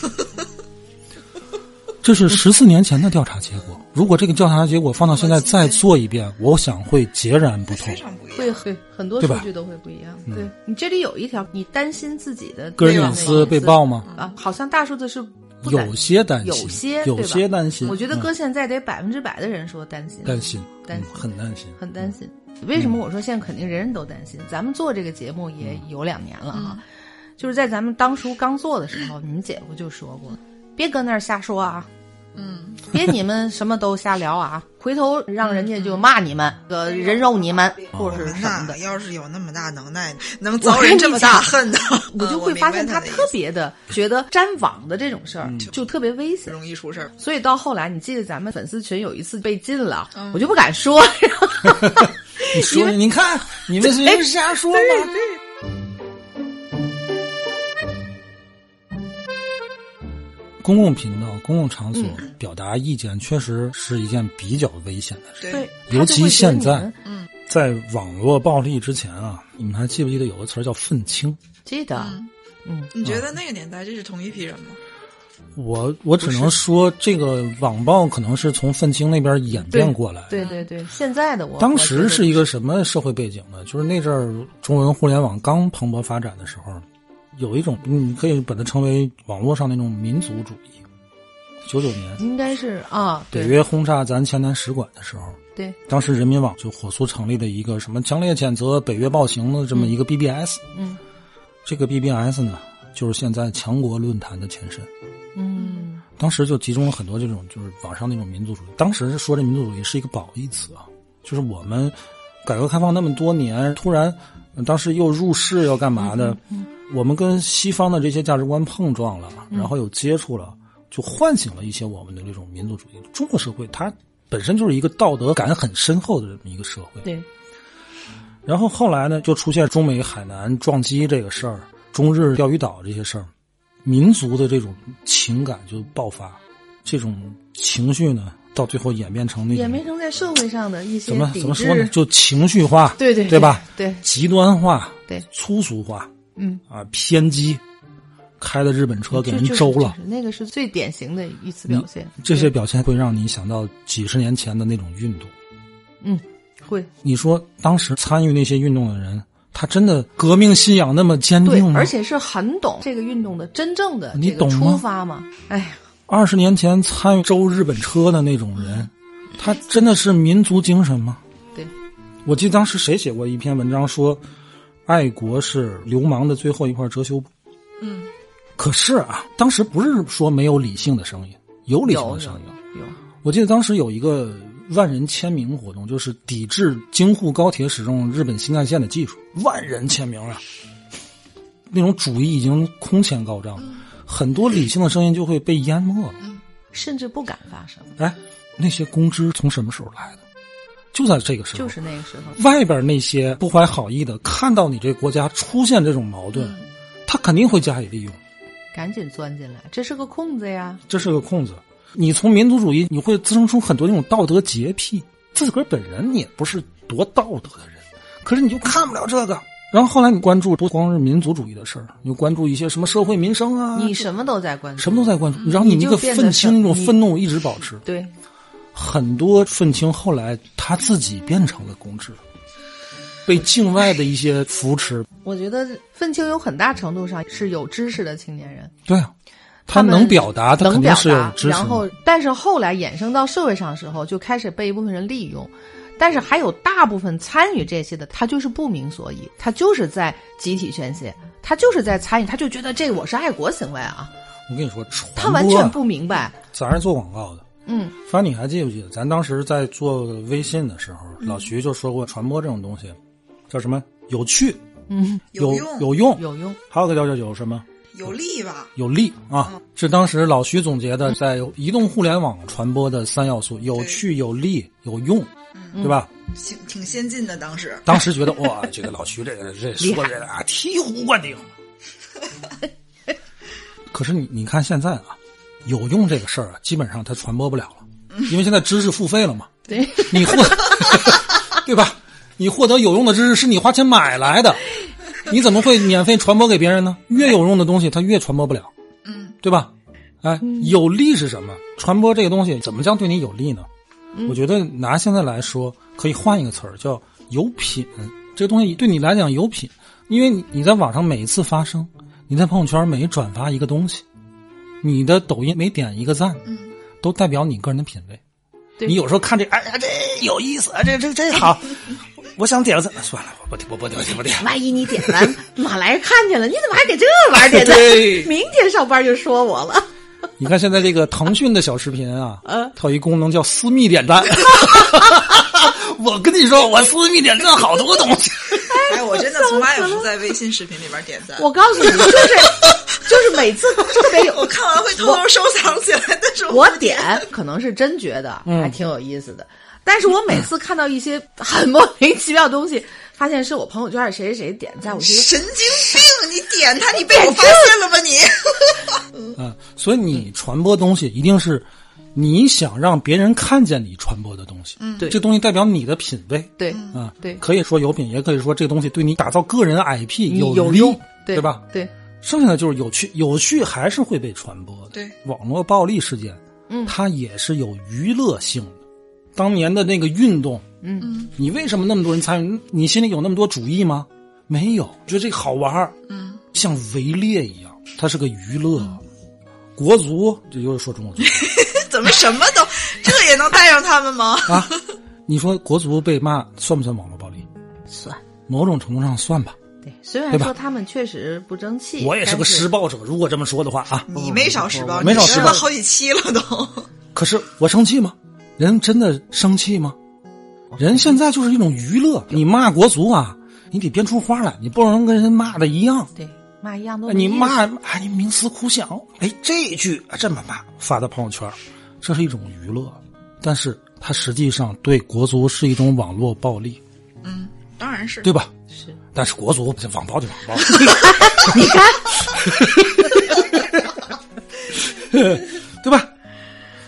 这是十四年前的调查结果。如果这个调查结果放到现在再做一遍，我想会截然不同。会会很多数据都会不一样。对你这里有一条，你担心自己的个人隐私被曝吗？啊，好像大数字是有些担心，有些有些担心。我觉得搁现在得百分之百的人说担心，担心，担心，很担心，很担心。为什么我说现在肯定人人都担心？咱们做这个节目也有两年了哈，就是在咱们当初刚做的时候，你们姐夫就说过，别搁那儿瞎说啊。嗯，别你们什么都瞎聊啊！回头让人家就骂你们，个人肉你们，或者是什么的。要是有那么大能耐，能遭人这么大恨的，我就会发现他特别的觉得粘网的这种事儿就特别危险，容易出事儿。所以到后来，你记得咱们粉丝群有一次被禁了，我就不敢说。你说，你看你们是瞎说吗？公共频道、公共场所表达意见，确实是一件比较危险的事。对，尤其现在，嗯，在网络暴力之前啊，你们还记不记得有个词儿叫愤青？记得。嗯，你觉得那个年代这是同一批人吗？我我只能说，这个网暴可能是从愤青那边演变过来。对对对，现在的我当时是一个什么社会背景呢？就是那阵儿中文互联网刚蓬勃发展的时候，有一种你可以把它称为网络上那种民族主义。九九年应该是啊，北约轰炸咱前南使馆的时候，对，当时人民网就火速成立了一个什么强烈谴责北约暴行的这么一个 BBS。嗯，这个 BBS 呢，就是现在强国论坛的前身。嗯，当时就集中了很多这种就是网上那种民族主义。当时说这民族主义是一个褒义词啊，就是我们改革开放那么多年，突然当时又入世要干嘛的？我们跟西方的这些价值观碰撞了，然后有接触了。就唤醒了一些我们的这种民族主义。中国社会它本身就是一个道德感很深厚的这么一个社会。对。然后后来呢，就出现中美海南撞击这个事儿，中日钓鱼岛这些事儿，民族的这种情感就爆发，这种情绪呢，到最后演变成那演变成在社会上的一些怎么怎么说呢？就情绪化，对对对吧？对，极端化，对，粗俗化，嗯啊，偏激。开的日本车给人周了，那个是最典型的一次表现。这些表现会让你想到几十年前的那种运动。嗯，会。你说当时参与那些运动的人，他真的革命信仰那么坚定吗？而且是很懂这个运动的真正的你懂出发吗？哎呀，二十年前参与周日本车的那种人，他真的是民族精神吗？对，我记得当时谁写过一篇文章说，爱国是流氓的最后一块遮羞布。嗯。可是啊，当时不是说没有理性的声音，有理性的声音。有，我记得当时有一个万人签名活动，就是抵制京沪高铁使用日本新干线的技术，万人签名啊！那种主义已经空前高涨，很多理性的声音就会被淹没了，甚至不敢发声。哎，那些公知从什么时候来的？就在这个时候，就是那个时候。外边那些不怀好意的，看到你这国家出现这种矛盾，他肯定会加以利用。赶紧钻进来，这是个空子呀！这是个空子。你从民族主义，你会滋生出很多那种道德洁癖。自个儿本人你也不是多道德的人，可是你就看不了这个。然后后来你关注不光是民族主义的事儿，你关注一些什么社会民生啊？你什么都在关注，什么都在关注。然后你那个愤青那种愤怒一直保持。对，很多愤青后来他自己变成了公知。被境外的一些扶持，我觉得愤青有很大程度上是有知识的青年人。对啊，他能表达，他能表达，然后，但是后来衍生到社会上的时候，就开始被一部分人利用。但是还有大部分参与这些的，他就是不明所以，他就是在集体宣泄，他就是在参与，他就觉得这我是爱国行为啊。我跟你说，他完全不明白。咱是做广告的，嗯，反正你还记不记得，咱当时在做微信的时候，老徐就说过，传播这种东西。叫什么？有趣，嗯，有用，有用，有用。还有个叫叫有什么？有利吧？有利啊！是当时老徐总结的，在移动互联网传播的三要素：有趣、有利、有用，对吧？挺挺先进的，当时。当时觉得哇，这个老徐这个这说的啊，醍醐灌顶。可是你你看现在啊，有用这个事儿啊，基本上它传播不了了，因为现在知识付费了嘛。对，你获，对吧？你获得有用的知识是你花钱买来的，你怎么会免费传播给别人呢？越有用的东西，它越传播不了，嗯，对吧？哎，有利是什么？传播这个东西怎么将对你有利呢？我觉得拿现在来说，可以换一个词儿，叫有品。这个东西对你来讲有品，因为你你在网上每一次发声，你在朋友圈每转发一个东西，你的抖音每点一个赞，嗯，都代表你个人的品味。对你有时候看这，哎呀，这有意思，这这这好。我想点个赞，算了，我我不点，我不点。万一你点完，马来看见了，你怎么还给这 玩意儿点赞？明天上班就说我了。你看现在这个腾讯的小视频啊，嗯，它有一功能叫私密点赞。我跟你说，我私密点赞好多东西。哎，我真的从来也不在微信视频里边点赞。我告诉你，就是 就是每次特别有，我看完会偷偷收藏起来，但是我点可能是真觉得还挺有意思的。但是我每次看到一些很莫名其妙的东西，发现是我朋友圈谁谁谁点赞，我觉得神经病！你点他，你被我发现了吧你？嗯，所以你传播东西一定是你想让别人看见你传播的东西。嗯，对，这东西代表你的品味。对，啊，对，可以说有品，也可以说这个东西对你打造个人 IP 有利，对吧？对。剩下的就是有趣，有趣还是会被传播的。对，网络暴力事件，嗯它也是有娱乐性的。当年的那个运动，嗯你为什么那么多人参与？你心里有那么多主意吗？没有，觉得这个好玩儿嗯，像围猎一样，它是个娱乐。国足，这又是说中国足 怎么什么都 这也能带上他们吗？啊？你说国足被骂算不算网络暴力？算某种程度上算吧。对，虽然说他们确实不争气，我也是个施暴者，如果这么说的话啊，你没少施暴，没少施暴好几期了都。可是我生气吗？人真的生气吗？人现在就是一种娱乐，你骂国足啊，你得编出花来，你不能跟人骂的一样。对骂一样都你骂哎，你冥思苦想，哎，这一句这么骂发到朋友圈，这是一种娱乐，但是它实际上对国足是一种网络暴力，嗯，当然是对吧？是但是国足这网暴就网暴，你看，对吧？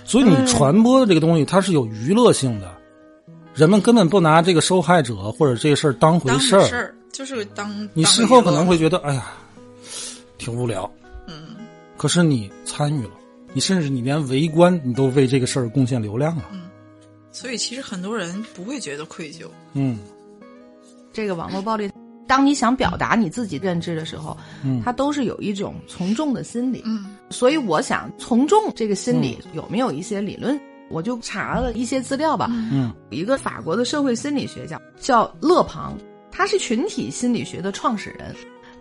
所以你传播的这个东西，它是有娱乐性的，人们根本不拿这个受害者或者这个事儿当回当事事儿，就是当你当事后可能会觉得，哎呀，挺无聊。嗯，可是你参与了，你甚至你连围观你都为这个事儿贡献流量了。所以其实很多人不会觉得愧疚。嗯这个网络暴力，当你想表达你自己认知的时候，嗯它都是有一种从众的心理。嗯所以我想，从众这个心理有没有一些理论？我就查了一些资料吧。嗯一个法国的社会心理学家叫勒庞，他是群体心理学的创始人。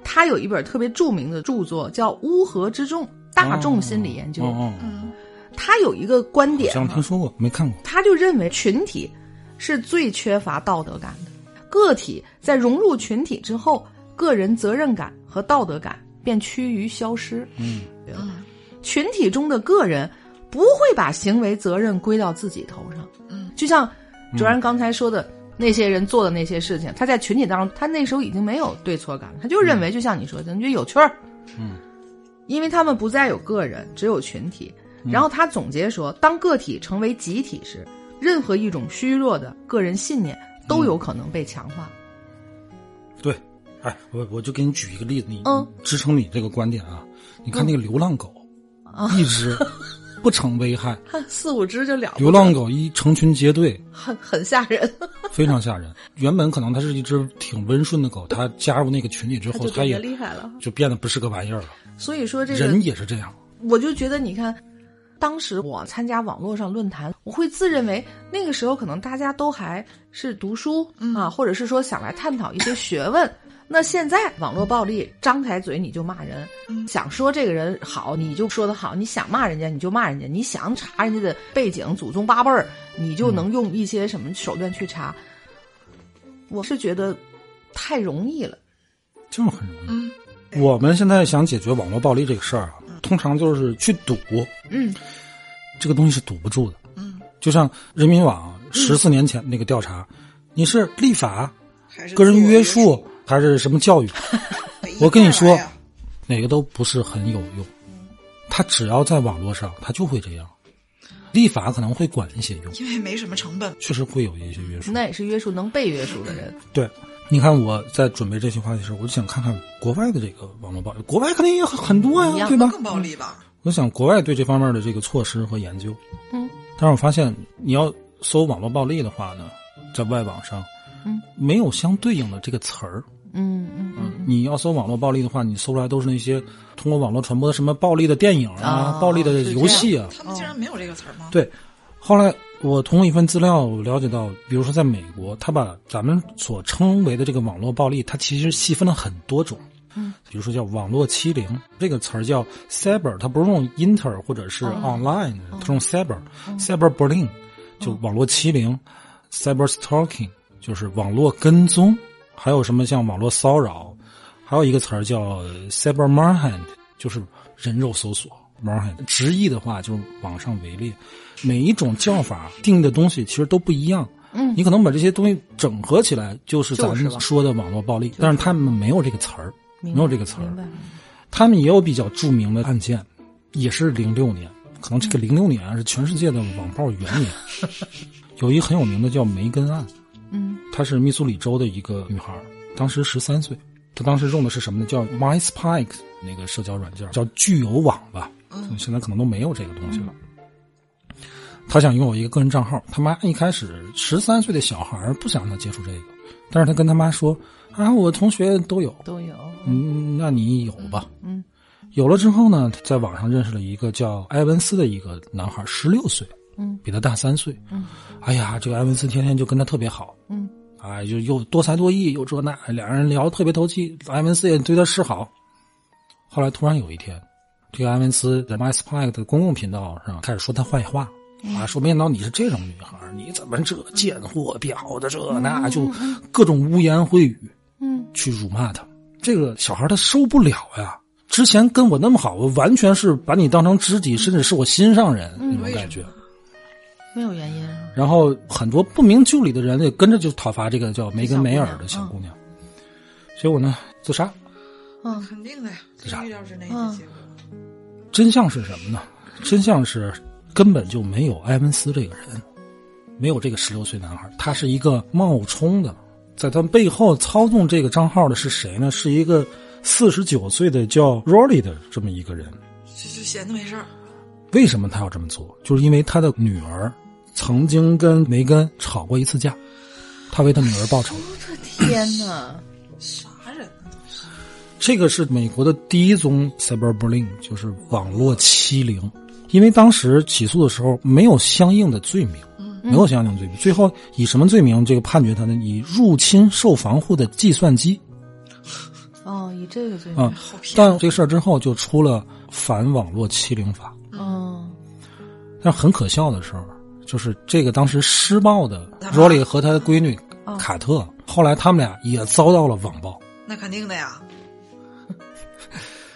他有一本特别著名的著作叫《乌合之众：大众心理研究》。哦哦，嗯他有一个观点听说过，没看过。他就认为群体是最缺乏道德感的，个体在融入群体之后，个人责任感和道德感便趋于消失。嗯嗯群体中的个人不会把行为责任归到自己头上。嗯，就像卓然刚才说的，那些人做的那些事情，他在群体当中，他那时候已经没有对错感了，他就认为，就像你说的，你觉得有趣儿。嗯，因为他们不再有个人，只有群体。然后他总结说，当个体成为集体时，任何一种虚弱的个人信念都有可能被强化。对，哎，我我就给你举一个例子，你嗯支撑你这个观点啊。你看那个流浪狗，一只不成危害，四五只就了流浪狗一成群结队，很很吓人，非常吓人。原本可能它是一只挺温顺的狗，它加入那个群体之后，它也得厉害了。就变得不是个玩意儿了。所以说这个人也是这样，我就觉得，你看，当时我参加网络上论坛，我会自认为那个时候可能大家都还是读书、啊，或者是说想来探讨一些学问。那现在网络暴力，张开嘴你就骂人，想说这个人好你就说的好，你想骂人家你就骂人家，你想查人家的背景、祖宗八辈儿，你就能用一些什么手段去查。我是觉得太容易了。就是很容易。嗯我们现在想解决网络暴力这个事儿啊，通常就是去赌，嗯这个东西是堵不住的。嗯，就像人民网十四年前那个调查，你是立法、还是个人约约束还是什么教育，我跟你说哪个都不是很有用。他只要在网络上，他就会这样。立法可能会管一些用，因为没什么成本。确实会有一些约束。那也是约束能被约束的人。对，你看我在准备这些话题的时候，我就想看看国外的这个网络暴力，国外肯定也很很多呀，对吧？更暴力吧？我想国外对这方面的这个措施和研究，嗯，但是我发现你要搜网络暴力的话呢，在外网上，嗯，没有相对应的这个词儿。嗯嗯嗯。你要搜网络暴力的话，你搜出来都是那些通过网络传播的什么暴力的电影啊、哦暴力的游戏啊。他们竟然没有这个词儿吗？对，后来我通过一份资料了解到，比如说在美国，他把咱们所称为的这个网络暴力，它其实细分了很多种。嗯，比如说叫网络欺凌这个词儿叫 cyber，它不是用 inter 或者是 online，、它用 cyber，cyber bullying 就网络欺凌，cyber stalking 就是网络跟踪，还有什么像网络骚扰，还有一个词儿叫 cyber manhunt，就是人肉搜索。Manhunt 直译的话就是网上围猎，每一种叫法定义的东西其实都不一样。嗯你可能把这些东西整合起来，就是咱们说的网络暴力，但是他们没有这个词儿，没有这个词儿。他们也有比较著名的案件，也是零六年，可能这个零六年啊是全世界的网暴元年。有一个很有名的叫梅根案，嗯她是密苏里州的一个女孩，当时十三岁，她当时用的是什么呢？叫 MySpace 那个社交软件，叫聚友网吧，嗯，现在可能都没有这个东西了。他想拥有一个个人账号，他妈一开始十三岁的小孩不想让他接触这个，但是他跟他妈说啊，我同学都有，都有，嗯，那你有吧？嗯，有了之后呢，在网上认识了一个叫埃文斯的一个男孩，十六岁，嗯，比他大三岁，嗯，哎呀，这个埃文斯天天就跟他特别好，嗯，啊，就又多才多艺，又这那，两人聊得特别投机，埃文斯也对他示好。后来突然有一天，这个埃文斯在 MySpace 的公共频道上开始说他坏话。啊，说没想到你是这种女孩，你怎么这贱货婊子这那就各种污言秽语，嗯，去辱骂他。这个小孩他受不了呀！之前跟我那么好，我完全是把你当成知己，甚至是我心上人那种感觉。没有原因。然后很多不明就里的人也跟着就讨伐这个叫梅根梅尔的小姑娘，结果呢自杀。嗯，肯定的呀，自杀。预料之内的结果。真相是什么呢？真相是。根本就没有埃文斯这个人，没有这个十六岁男孩，他是一个冒充的，在他背后操纵这个账号的是谁呢？是一个四十九岁的叫 Rory 的这么一个人。就就闲着没事儿。为什么他要这么做？就是因为他的女儿曾经跟梅根吵过一次架，他为他女儿报仇。我的天哪！这个是美国的第一宗 cyberbullying，就是网络欺凌。因为当时起诉的时候没有相应的罪名，没有相应的罪名，最后以什么罪名这个判决他呢？以入侵受防护的计算机。哦，以这个罪名。啊，但这个事儿之后就出了反网络欺凌法。哦。但很可笑的时候，就是这个当时施暴的罗里和他的闺女卡特，后来他们俩也遭到了网暴。那肯定的呀。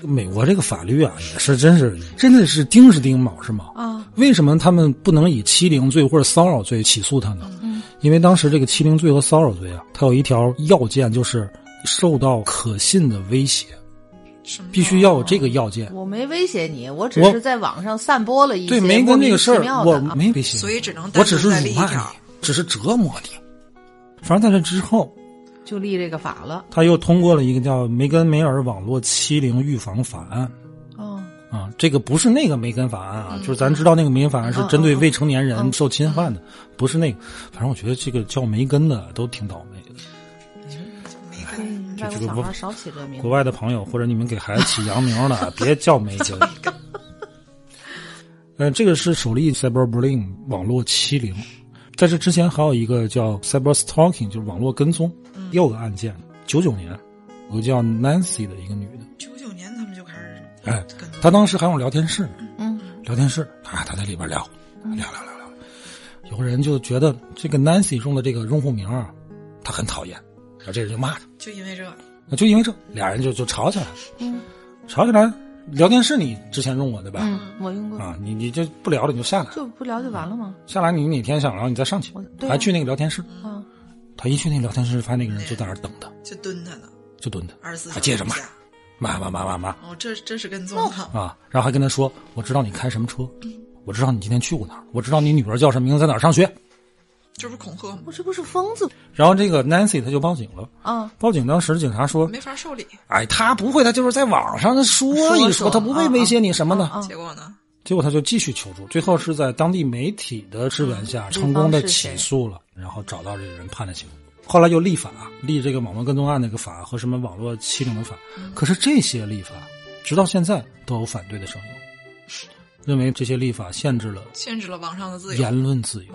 美国这个法律啊，也是真是真的是丁是丁，卯是卯啊。为什么他们不能以欺凌罪或者骚扰罪起诉他呢？嗯，因为当时这个欺凌罪和骚扰罪啊，它有一条要件，就是受到可信的威胁，必须要有这个要件。我没威胁你，我只是在网上散播了一些对没跟那个事儿，我没威胁，所以只能我只是辱骂你，只是折磨你。反正在这之后。就立这个法了，他又通过了一个叫梅根梅尔网络欺凌预防法案。哦，啊，这个不是那个梅根法案啊，就是咱知道那个梅根法案是针对未成年人受侵犯的，不是那个。反正我觉得这个叫梅根的都挺倒霉的。嗯，这个国少起这名。国外的朋友或者你们给孩子起洋名的，别叫梅根。呃，这个是首例 cyberbullying 网络欺凌，在这之前还有一个叫 cyberstalking，就是网络跟踪。又有个案件，九九年，有个叫 Nancy 的一个女的。九九年他们就开始，哎，她当时还有聊天室，嗯，聊天室啊，她在里边聊，聊聊聊聊，有个人就觉得这个 Nancy 用的这个用户名啊，他很讨厌，然后这人就骂他，就因为这，就因为这，俩人就就吵起来了，嗯，吵起来，聊天室你之前用过对吧？嗯，我用过。啊，你你就不聊了，你就下来，就不聊就完了吗？下来你哪天想聊你再上去，还去那个聊天室。啊。他一去那聊天室，发现那个人就在那儿等他，就蹲他呢，就蹲他，二十四还接着骂，骂骂骂骂骂。哦，这这是跟踪他啊！然后还跟他说：“我知道你开什么车，我知道你今天去过哪儿，我知道你女儿叫什么名字，在哪儿上学。”这不是恐吓吗？我这不是疯子。然后这个 Nancy 他就报警了啊！报警，当时警察说没法受理。哎，他不会，他就是在网上说一说，他不会威胁你什么的。结果呢？结果他就继续求助，最后是在当地媒体的支援下，成功的起诉了，然后找到这个人判了刑。后来又立法，立这个网络跟踪案那个法和什么网络欺凌的法。可是这些立法，直到现在都有反对的声音，认为这些立法限制了限制了网上的自由、言论自由。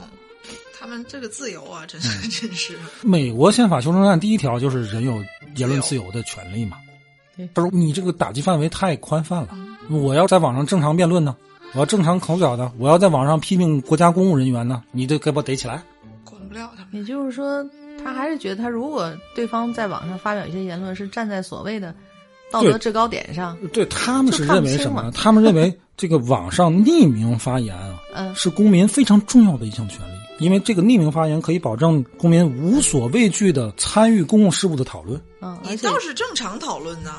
他们这个自由啊，真是 真是。美国宪法修正案第一条就是人有言论自由的权利嘛。他说你这个打击范围太宽泛了，我要在网上正常辩论呢，我要正常口角的，我要在网上批评国家公务人员呢，你得给我逮起来。管不了他们。也就是说。他还是觉得，他如果对方在网上发表一些言论，是站在所谓的道德制高点上，对他们是认为什么？他们认为这个网上匿名发言啊，嗯，是公民非常重要的一项权利，因为这个匿名发言可以保证公民无所畏惧的参与公共事务的讨论。嗯，你倒是正常讨论呢。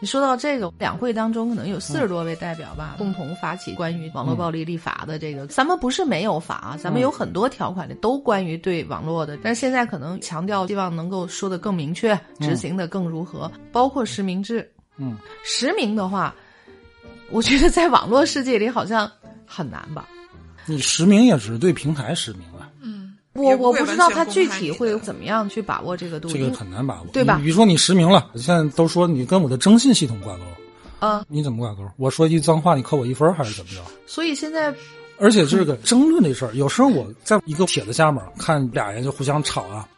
你说到这个，两会当中可能有四十多位代表吧，共同发起关于网络暴力立法的这个。咱们不是没有法，咱们有很多条款的都关于对网络的，但是现在可能强调希望能够说的更明确，执行的更如何，包括实名制。嗯，实名的话，我觉得在网络世界里好像很难吧。你实名也只是对平台实名了，我我不知道他具体会怎么样去把握这个度，这个很难把握，对吧比如说你实名了，现在都说你跟我的征信系统挂钩，啊，你怎么挂钩？我说一句脏话，你扣我一分还是怎么着？所以现在而且这个争论这事儿，有时候我在一个帖子下面看俩人就互相吵啊，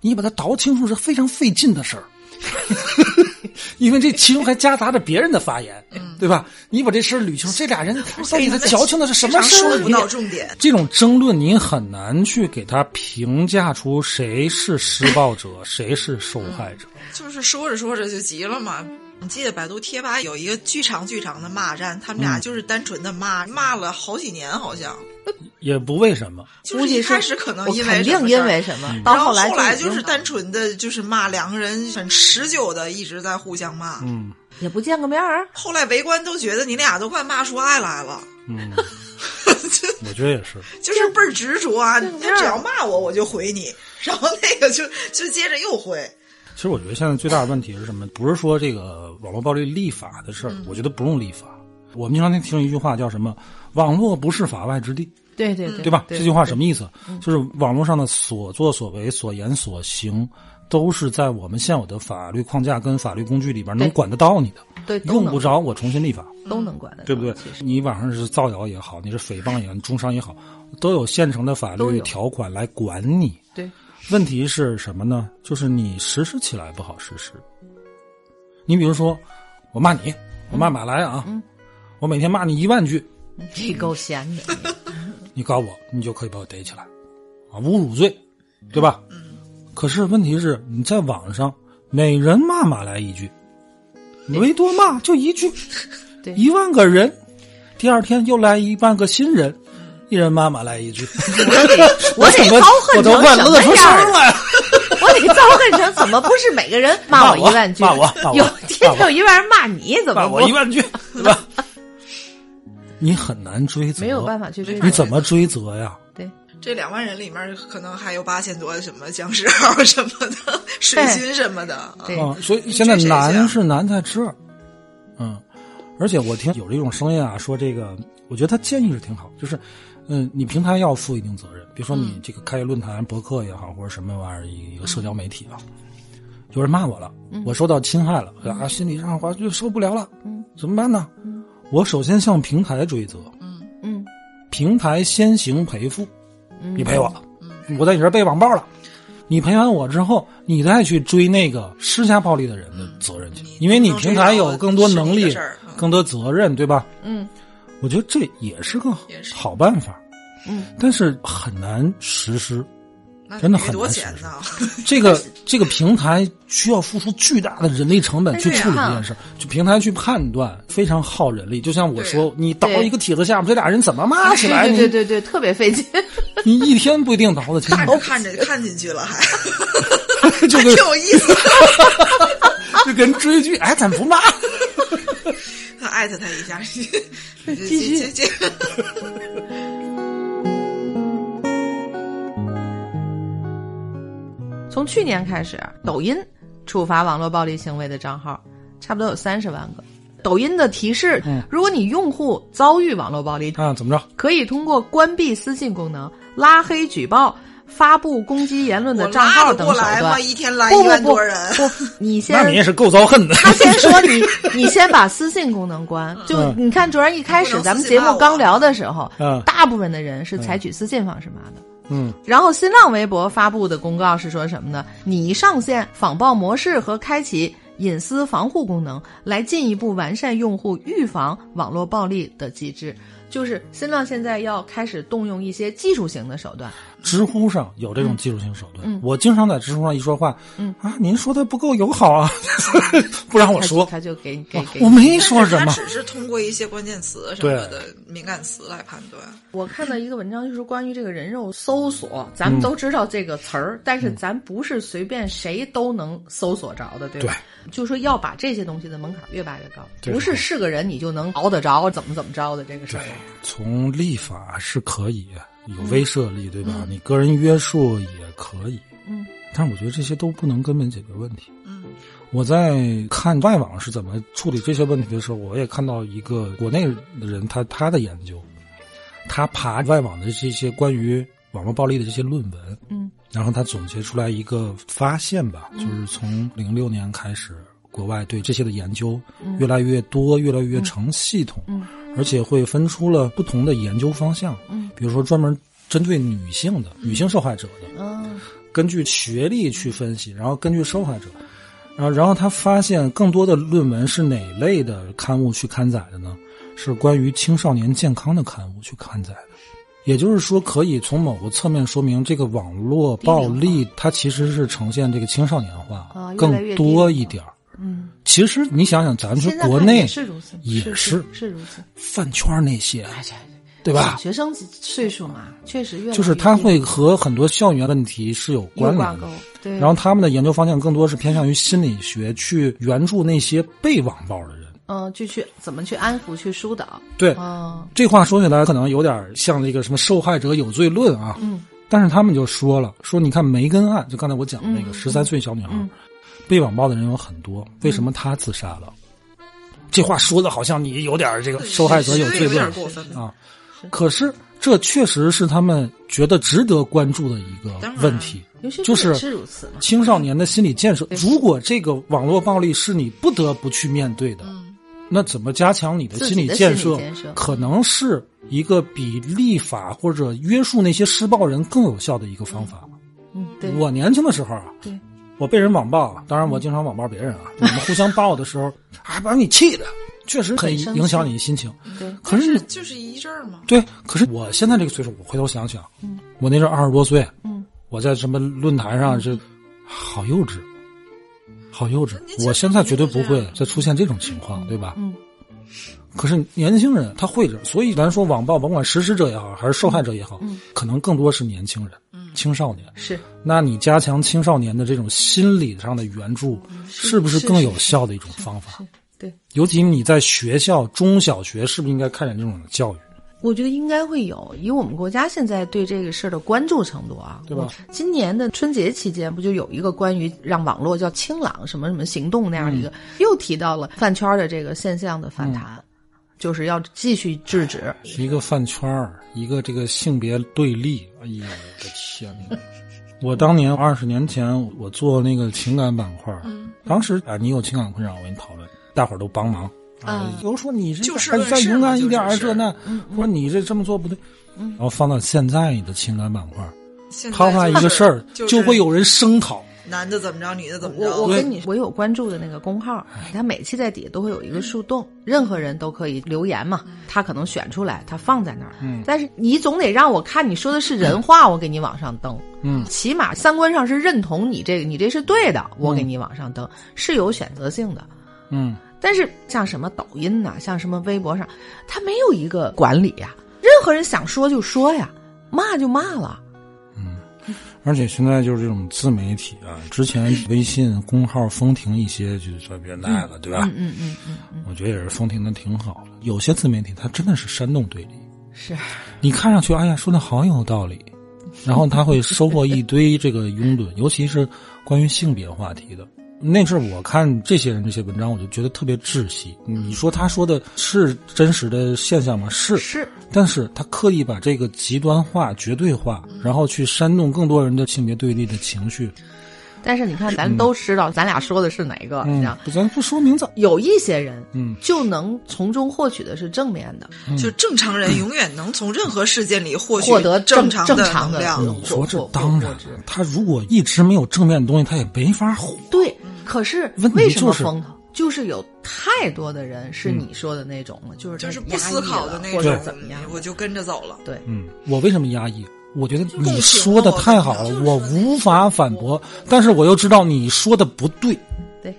你把它倒清楚是非常费劲的事儿，因为这其中还夹杂着别人的发言，对吧？你把这事儿捋清楚，这俩人到底他矫情的是什么事儿说不到重点。这种争论，你很难去给他评价出谁是施暴者，谁是受害者。就是说着说着就急了嘛。你记得百度贴吧有一个巨长巨长的骂战，他们俩就是单纯的骂，骂了好几年，好像 也不为什么，就是一开始可能因为肯定因为什么，嗯到后来后来就是单纯的就是骂，两个人很持久的一直在互相骂。嗯也不见个面儿。后来围观都觉得你俩都快骂出爱来了，嗯，我觉得也是。就是倍儿执着啊！你见面儿只要骂我，我就回你，然后那个就就接着又回。其实我觉得现在最大的问题是什么？不是说这个网络暴力立法的事儿，我觉得不用立法。我们经常听听一句话叫什么？网络不是法外之地，对对对，对吧？这句话什么？意思？就是网络上的所作所为、所言所行，都是在我们现有的法律框架跟法律工具里边能管得到你的，对，用不着我重新立法。都能管得到，对不对？你网上是造谣也好，你是诽谤也好，你中伤也好，都有现成的法律条款来管你。对，问题是什么呢？就是你实施起来不好实施。你比如说，我骂你，我骂马来啊，嗯我每天骂你一万句，你够闲的。你告我，你就可以把我逮起来，啊，侮辱罪，对吧？可是问题是，你在网上每人骂马来一句，没多骂就一句，对一万个人，第二天又来一万个新人，一人骂马来一句，我得遭恨成什么样儿？来。我得遭恨成怎么不是每个人骂我一万句？骂我骂我有 天天有一万人骂你，怎么骂我一万句，对吧？你很难追责，没有办法去追？你怎么追责呀？对？这两万人里面，可能还有八千多什么僵尸号什么的、水军什么的。啊对啊，所以现在难是难在这儿，嗯，而且我听有这种声音啊，说这个，我觉得他建议是挺好，就是，嗯，你平台要负一定责任，比如说你这个开论坛、博客也好，或者什么玩意儿一个社交媒体啊，有人骂我了，我受到侵害了，啊，心理上话就受不了了，嗯，怎么办呢？我首先向平台追责，嗯，平台先行赔付，嗯。你赔我，我在你这儿被网暴了。你赔完我之后，你再去追那个施加暴力的人的责任去，因为你平台有更多能力更多责任，对吧？嗯。我觉得这也是个好办法，嗯，但是很难实施。那真的很难实钱呢。这个 这个平台需要付出巨大的人力成本去处理这件事儿，就平台去判断非常耗人力。就像我说，你倒一个帖子下面，这俩人怎么骂起来？对对对对，特别费劲。你一天不一定倒得清看楚着。看着看进去了，还 就挺有意思。就跟追剧，哎，咱不骂。艾特他一下，继续从去年开始，抖音处罚网络暴力行为的账号差不多有三十万个。抖音的提示，如果你用户遭遇网络暴力，啊，怎么着？可以通过关闭私信功能、拉黑举报、发布攻击言论的账号等手我拉得过来吗？段。一天来不不不一万多人，不，你先那你也是够遭恨的。他先说你，你先把私信功能关。就嗯你看，卓然一开始咱们节目刚聊的时候，嗯大部分的人是采取私信方式骂的。嗯然后新浪微博发布的公告是说什么呢？拟上线仿报模式和开启隐私防护功能，来进一步完善用户预防网络暴力的机制。就是新浪现在要开始动用一些技术型的手段，知乎上有这种技术性手段，嗯。我经常在知乎上一说话，嗯。啊，您说的不够友好啊，不让我他说，他就给给给。我没说什么。他。只是通过一些关键词什么的敏感词来判断。我看到一个文章，就是关于这个人肉搜索，咱们都知道这个词儿，但是咱不是随便谁都能搜索着的，对吧？就说要把这些东西的门槛越拔越高，不是是个人你就能熬得着，怎么怎么着的这个事儿。从立法是可以有威慑力，对吧？你个人约束也可以，嗯，但是我觉得这些都不能根本解决问题。嗯，我在看外网是怎么处理这些问题的时候，我也看到一个国内的人他他的研究，他爬外网的这些关于网络暴力的这些论文，嗯，然后他总结出来一个发现吧，就是从零六年开始，国外对这些的研究越来越多，越来越成系统，嗯，而且会分出了不同的研究方向，嗯，比如说专门针对女性的女性受害者的，嗯根据学历去分析，然后根据受害者，然后然后他发现更多的论文是哪类的刊物去刊载的呢？是关于青少年健康的刊物去刊载的。也就是说，可以从某个侧面说明，这个网络暴力它其实是呈现这个青少年化更越多一点儿嗯，其实你想想，咱说现在看国内也是如此，也是是是如此，饭圈那些，对吧？学生岁数嘛，确实越就是越低它会和很多校园问题是有关联的。，对，然后他们的研究方向更多是偏向于心理学，去援助那些被网暴的人。嗯，就去怎么去安抚、去疏导，对，嗯这话说起来可能有点像那个什么受害者有罪论啊。嗯，但是他们就说了，说你看梅根案，就刚才我讲的那个嗯十三岁小女孩，嗯被网暴的人有很多，为什么他自杀了？这话说的好像你有点这个受害者有罪论啊。可是这确实是他们觉得值得关注的一个问题。就是青少年的心理建设，如果这个网络暴力是你不得不去面对的，那怎么加强你的心自己的理建设心理建设？可能是一个比立法或者约束那些施暴人更有效的一个方法。嗯，对，我年轻的时候啊，对，我被人网暴啊，当然我经常网暴别人啊，我们互相 暴的时候，啊，把你气的，确实很影响你心情。对，可是就是一阵儿嘛。对，可是我现在这个岁数，我回头想想，嗯我那阵二十多岁，嗯，我在什么论坛上是好幼稚，好幼稚我现在绝对不会再出现这种情况，对吧？嗯，可是年轻人他会这，所以咱说网暴，甭管实施者也好，还是受害者也好，嗯可能更多是年轻人，青少年。是那你加强青少年的这种心理上的援助，是不是更有效的一种方法？对，尤其你在学校、中小学，是不是应该开展这种教育？我觉得应该会有，以我们国家现在对这个事儿的关注程度啊，对吧今年的春节期间，不就有一个关于让网络叫清朗什么什么行动那样的一个，又提到了饭圈的这个现象的反弹，就是要继续制止。一个饭圈儿，一个这个性别对立，哎呀，我的天哪！我当年二十年前，我做那个情感板块，嗯当时啊，你有情感困扰，我跟你讨论，大伙儿都帮忙。啊，有人说你这就是再勇敢一点儿，就是这那，说你这这么做不对。然后放到现在的情感板块，抛出来一个事儿，就就会有人声讨。男的怎么着，女的怎么着我我。跟你，我有关注的那个公号，他每期在底下都会有一个树洞，任何人都可以留言嘛。他可能选出来，他放在那儿。嗯但是你总得让我看你说的是人话，我给你往上登。嗯起码三观上是认同你这个，你这是对的，我给你往上登，是有选择性的。嗯，但是像什么抖音呐、像什么微博上，他没有一个管理呀，任何人想说就说呀，骂就骂了。而且现在就是这种自媒体啊，之前微信公号封停一些，就算别那个，对吧？嗯嗯嗯嗯，我觉得也是封停的挺好的。有些自媒体它真的是煽动对立，是你看上去哎呀说的好有道理，然后他会收获一堆这个拥趸，尤其是关于性别话题的。那阵我看这些人这些文章，我就觉得特别窒息。你说他说的是真实的现象吗？是是，但是他刻意把这个极端化、绝对化，然后去煽动更多人的性别对立的情绪。但是你看，咱都知道，咱俩说的是哪个，你知道？咱不说名字。有一些人，嗯，就能从中获取的是正面的，就正常人永远能从任何事件里获取获得正常正常的能量。嗯你说这当然，他如果一直没有正面的东西，他也没法火。对。可是为什么就是封他？就是有太多的人是你说的那种了，就是就是不思考的那种者怎么样，我就跟着走了。对，嗯，我为什么压抑？我觉得你说的太好了，我无法反驳，但是我又知道你说的不对，对，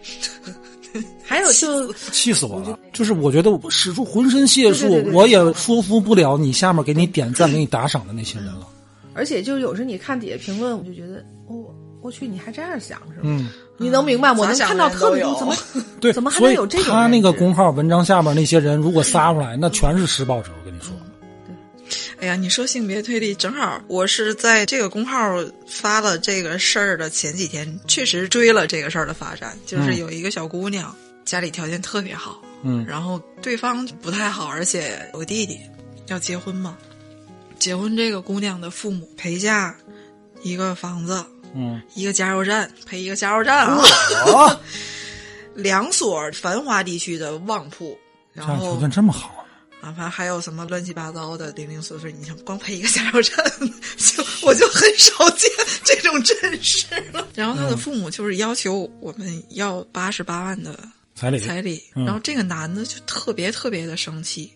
还有就气死我了。就是我觉得我使出浑身解数对对对，我也说服不了你下面给你点赞、给你打赏的那些人了。而且就有时你看底下评论，我就觉得，哦，我去，你还这样想是吧？嗯，你能明白？我能看到特别多，怎么对，怎么还能有这种他那个公号文章下面那些人，如果撒出来，那全是施暴者。哎呀，你说性别推理，正好我是在这个公号发了这个事儿的前几天，确实追了这个事儿的发展。就是有一个小姑娘，家里条件特别好，嗯，然后对方不太好，而且有个弟弟要结婚嘛。结婚这个姑娘的父母陪嫁一个房子，嗯，一个加油站陪一个加油站啊，哦，两所繁华地区的旺铺，然家里条件这么好，啊，反正还有什么乱七八糟的零零碎碎，你想光配一个加油站，就我就很少见这种阵势了。然后他的父母就是要求我们要八十八万的彩礼，彩礼，嗯然后这个男的就特别特别的生气。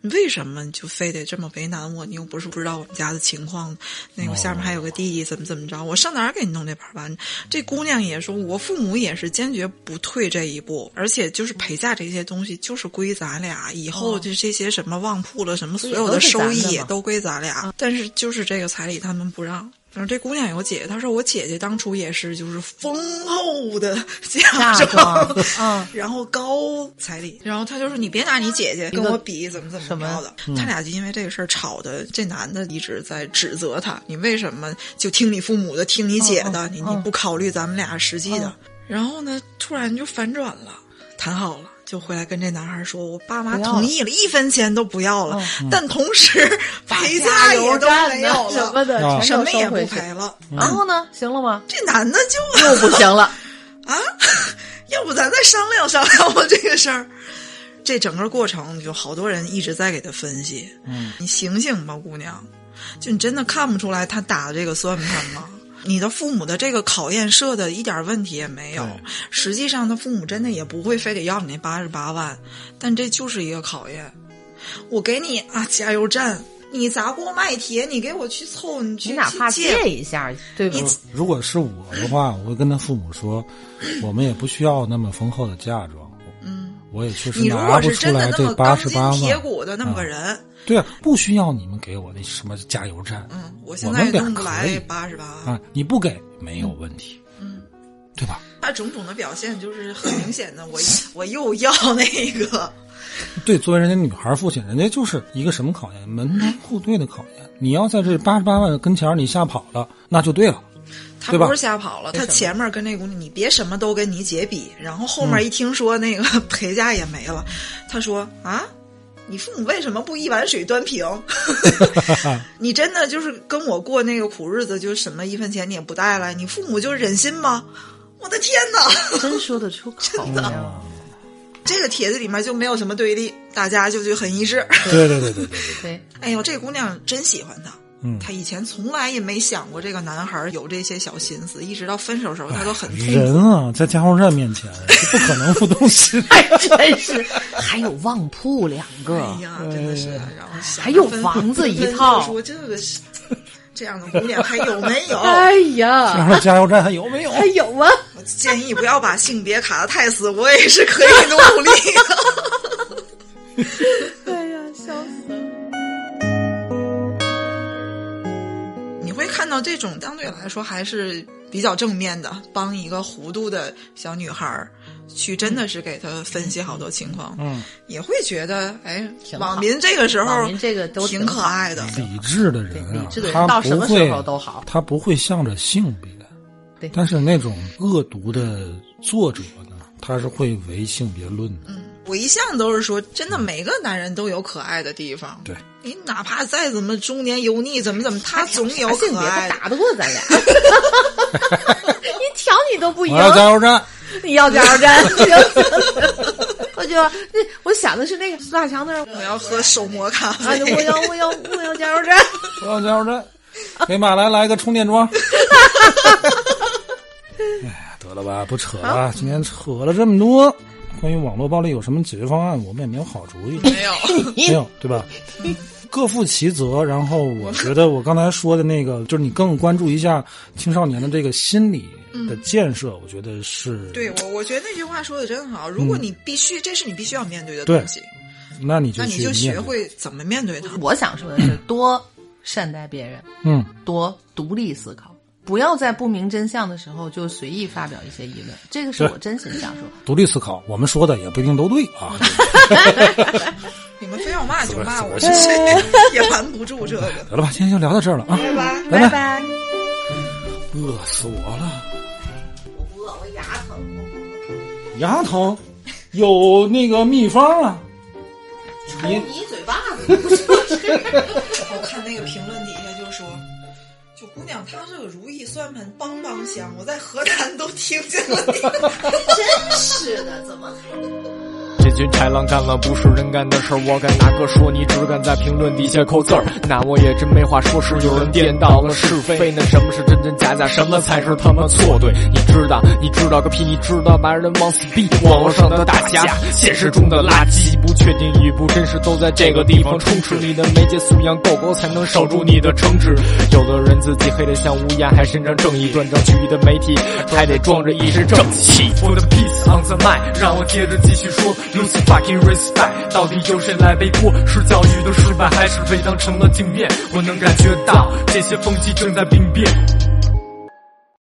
你为什么就非得这么为难我？你又不是不知道我们家的情况，那个下面还有个弟弟，怎么怎么着？我上哪儿给你弄这盘吧？这姑娘也说，我父母也是坚决不退这一步，而且就是陪嫁这些东西就是归咱俩，以后就这些什么旺铺了，什么所有的收益也都归咱俩。但是就是这个彩礼他们不让。反正这姑娘有个姐姐，她说我姐姐当初也是就是丰厚的嫁嫁妆妆，嗯，然后高彩礼，然后她就说你别拿你姐姐跟我比怎么怎么着的，他俩就因为这个事儿吵的，这男的一直在指责她，你为什么就听你父母的，听你姐的，你你不考虑咱们俩实际的？然后呢，突然就反转了，谈好了。就回来跟这男孩说：“我爸妈同意了，一分钱都不要了，嗯但同时陪嫁加油也都没有了什么，的，什么也不。赔了。然后呢，行了吗？这男的就又不行了，啊，要不咱再商量商量吧这个事儿。这整个过程就好多人一直在给他分析，嗯，你醒醒吧，姑娘，就你真的看不出来他打的这个算盘吗？你的父母的这个考验设的一点问题也没有，实际上他父母真的也不会非得要你那八十八万，但这就是一个考验。我给你啊加油站，你砸锅卖铁，你给我去凑，你去你哪怕借借一下，对不你？如果是我的话，我会跟他父母说，我们也不需要那么丰厚的嫁妆，嗯，我也确实你如拿果是不出来真的那么这八十钢筋八万。铁骨的那么个人，对啊，不需要你们给我那什么加油站嗯，我现在弄不来以八十八万。啊，你不给没有问题，嗯，对吧？他种种的表现就是很明显的，我我又要那个，对，作为人家女孩父亲，人家就是一个什么考验？门当户对的考验。你要在这八十八万跟前儿你吓跑了，那就对了。他不是吓跑了，他前面跟那姑娘，你别什么都跟你姐比，然后后面一听说那个 陪嫁也没了，他说啊。你父母为什么不一碗水端平？你真的就是跟我过那个苦日子，就什么一分钱你也不带来，你父母就忍心吗？我的天哪！真说得出口 真的！这个帖子里面就没有什么对立，大家就就很一致。对对对对对对，对，哎呦，这姑娘真喜欢他。嗯她以前从来也没想过这个男孩有这些小心思，一直到分手时候，他都很痛苦。人啊，在加油站面前是不可能不动心。还真是，还有旺铺两个，哎呀，真的是，然后还有房子一套就说这个是这样的姑娘还有没有？哎这呀，样的加油站还有没有？还有啊？我建议不要把性别卡的太死，我也是可以努力的。哎呀，笑死了！会看到这种相对来说还是比较正面的，帮一个糊涂的小女孩儿去真的是给她分析好多情况，嗯，也会觉得哎网民这个时候网民这个都挺可爱的。理智的人啊，理智的人他到什么时候都好他不会向着性别。对但是那种恶毒的作者呢，他是会唯性别论的。嗯，我一向都是说，真的每个男人都有可爱的地方。对，你哪怕再怎么中年油腻，怎么怎么，他总有可爱。他打得过咱俩。你挑你都不赢我，要加油站，你要加油站。我就那我想的是那个苏大强那儿我要喝手磨咖啊，啡。我要我要我要加油站。我要加油站，给马来来个充电桩。哎呀，得了吧，不扯了。今天扯了这么多，关于网络暴力有什么解决方案，我们也没有好主意。没有，没有，对吧？各负其责。然后我觉得我刚才说的那个，就是你更关注一下青少年的这个心理的建设，我觉得是对我我觉得那句话说的真好。如果你必须，这是你必须要面对的东西，那你就那你就学。会怎么面对它。我想说的是，多善待别人，嗯，多独立思考，不要在不明真相的时候就随意发表一些议论。这个是我真心想说。独立思考，我们说的也不一定都对啊。你们非要骂就骂我，我也瞒不住这个。得了吧，今天就聊到这儿了啊，拜拜。拜拜拜。饿死我了，我不饿，我牙疼。牙疼，有那个秘方啊。你你嘴巴子。我看那个评论底下就说，就姑娘她这个如意算盘梆梆响，我在河南都听见了。真是的，怎么还？这群豺狼干了不是人干的事儿，我该哪个说？你只敢在评论底下扣字儿，那我也真没话说。是有人颠倒了是非，那什么是真真假假，什么才是他妈错对？你知道？你知道个屁！你知道把人往死逼！网络上的大侠，现实中的垃圾，不确定与不真实都在这个地方充斥。你的媒介素养够高，才能守住你的城池。有的人自己黑得像乌鸦，还伸张正义，断章取义的媒体还得装着一身正气。我的 peace on the mind，让我接着继续说。Lose fucking respect，到底由谁来背锅？是教育的失败，还是被当成了镜面？我能感觉到这些风气正在病变。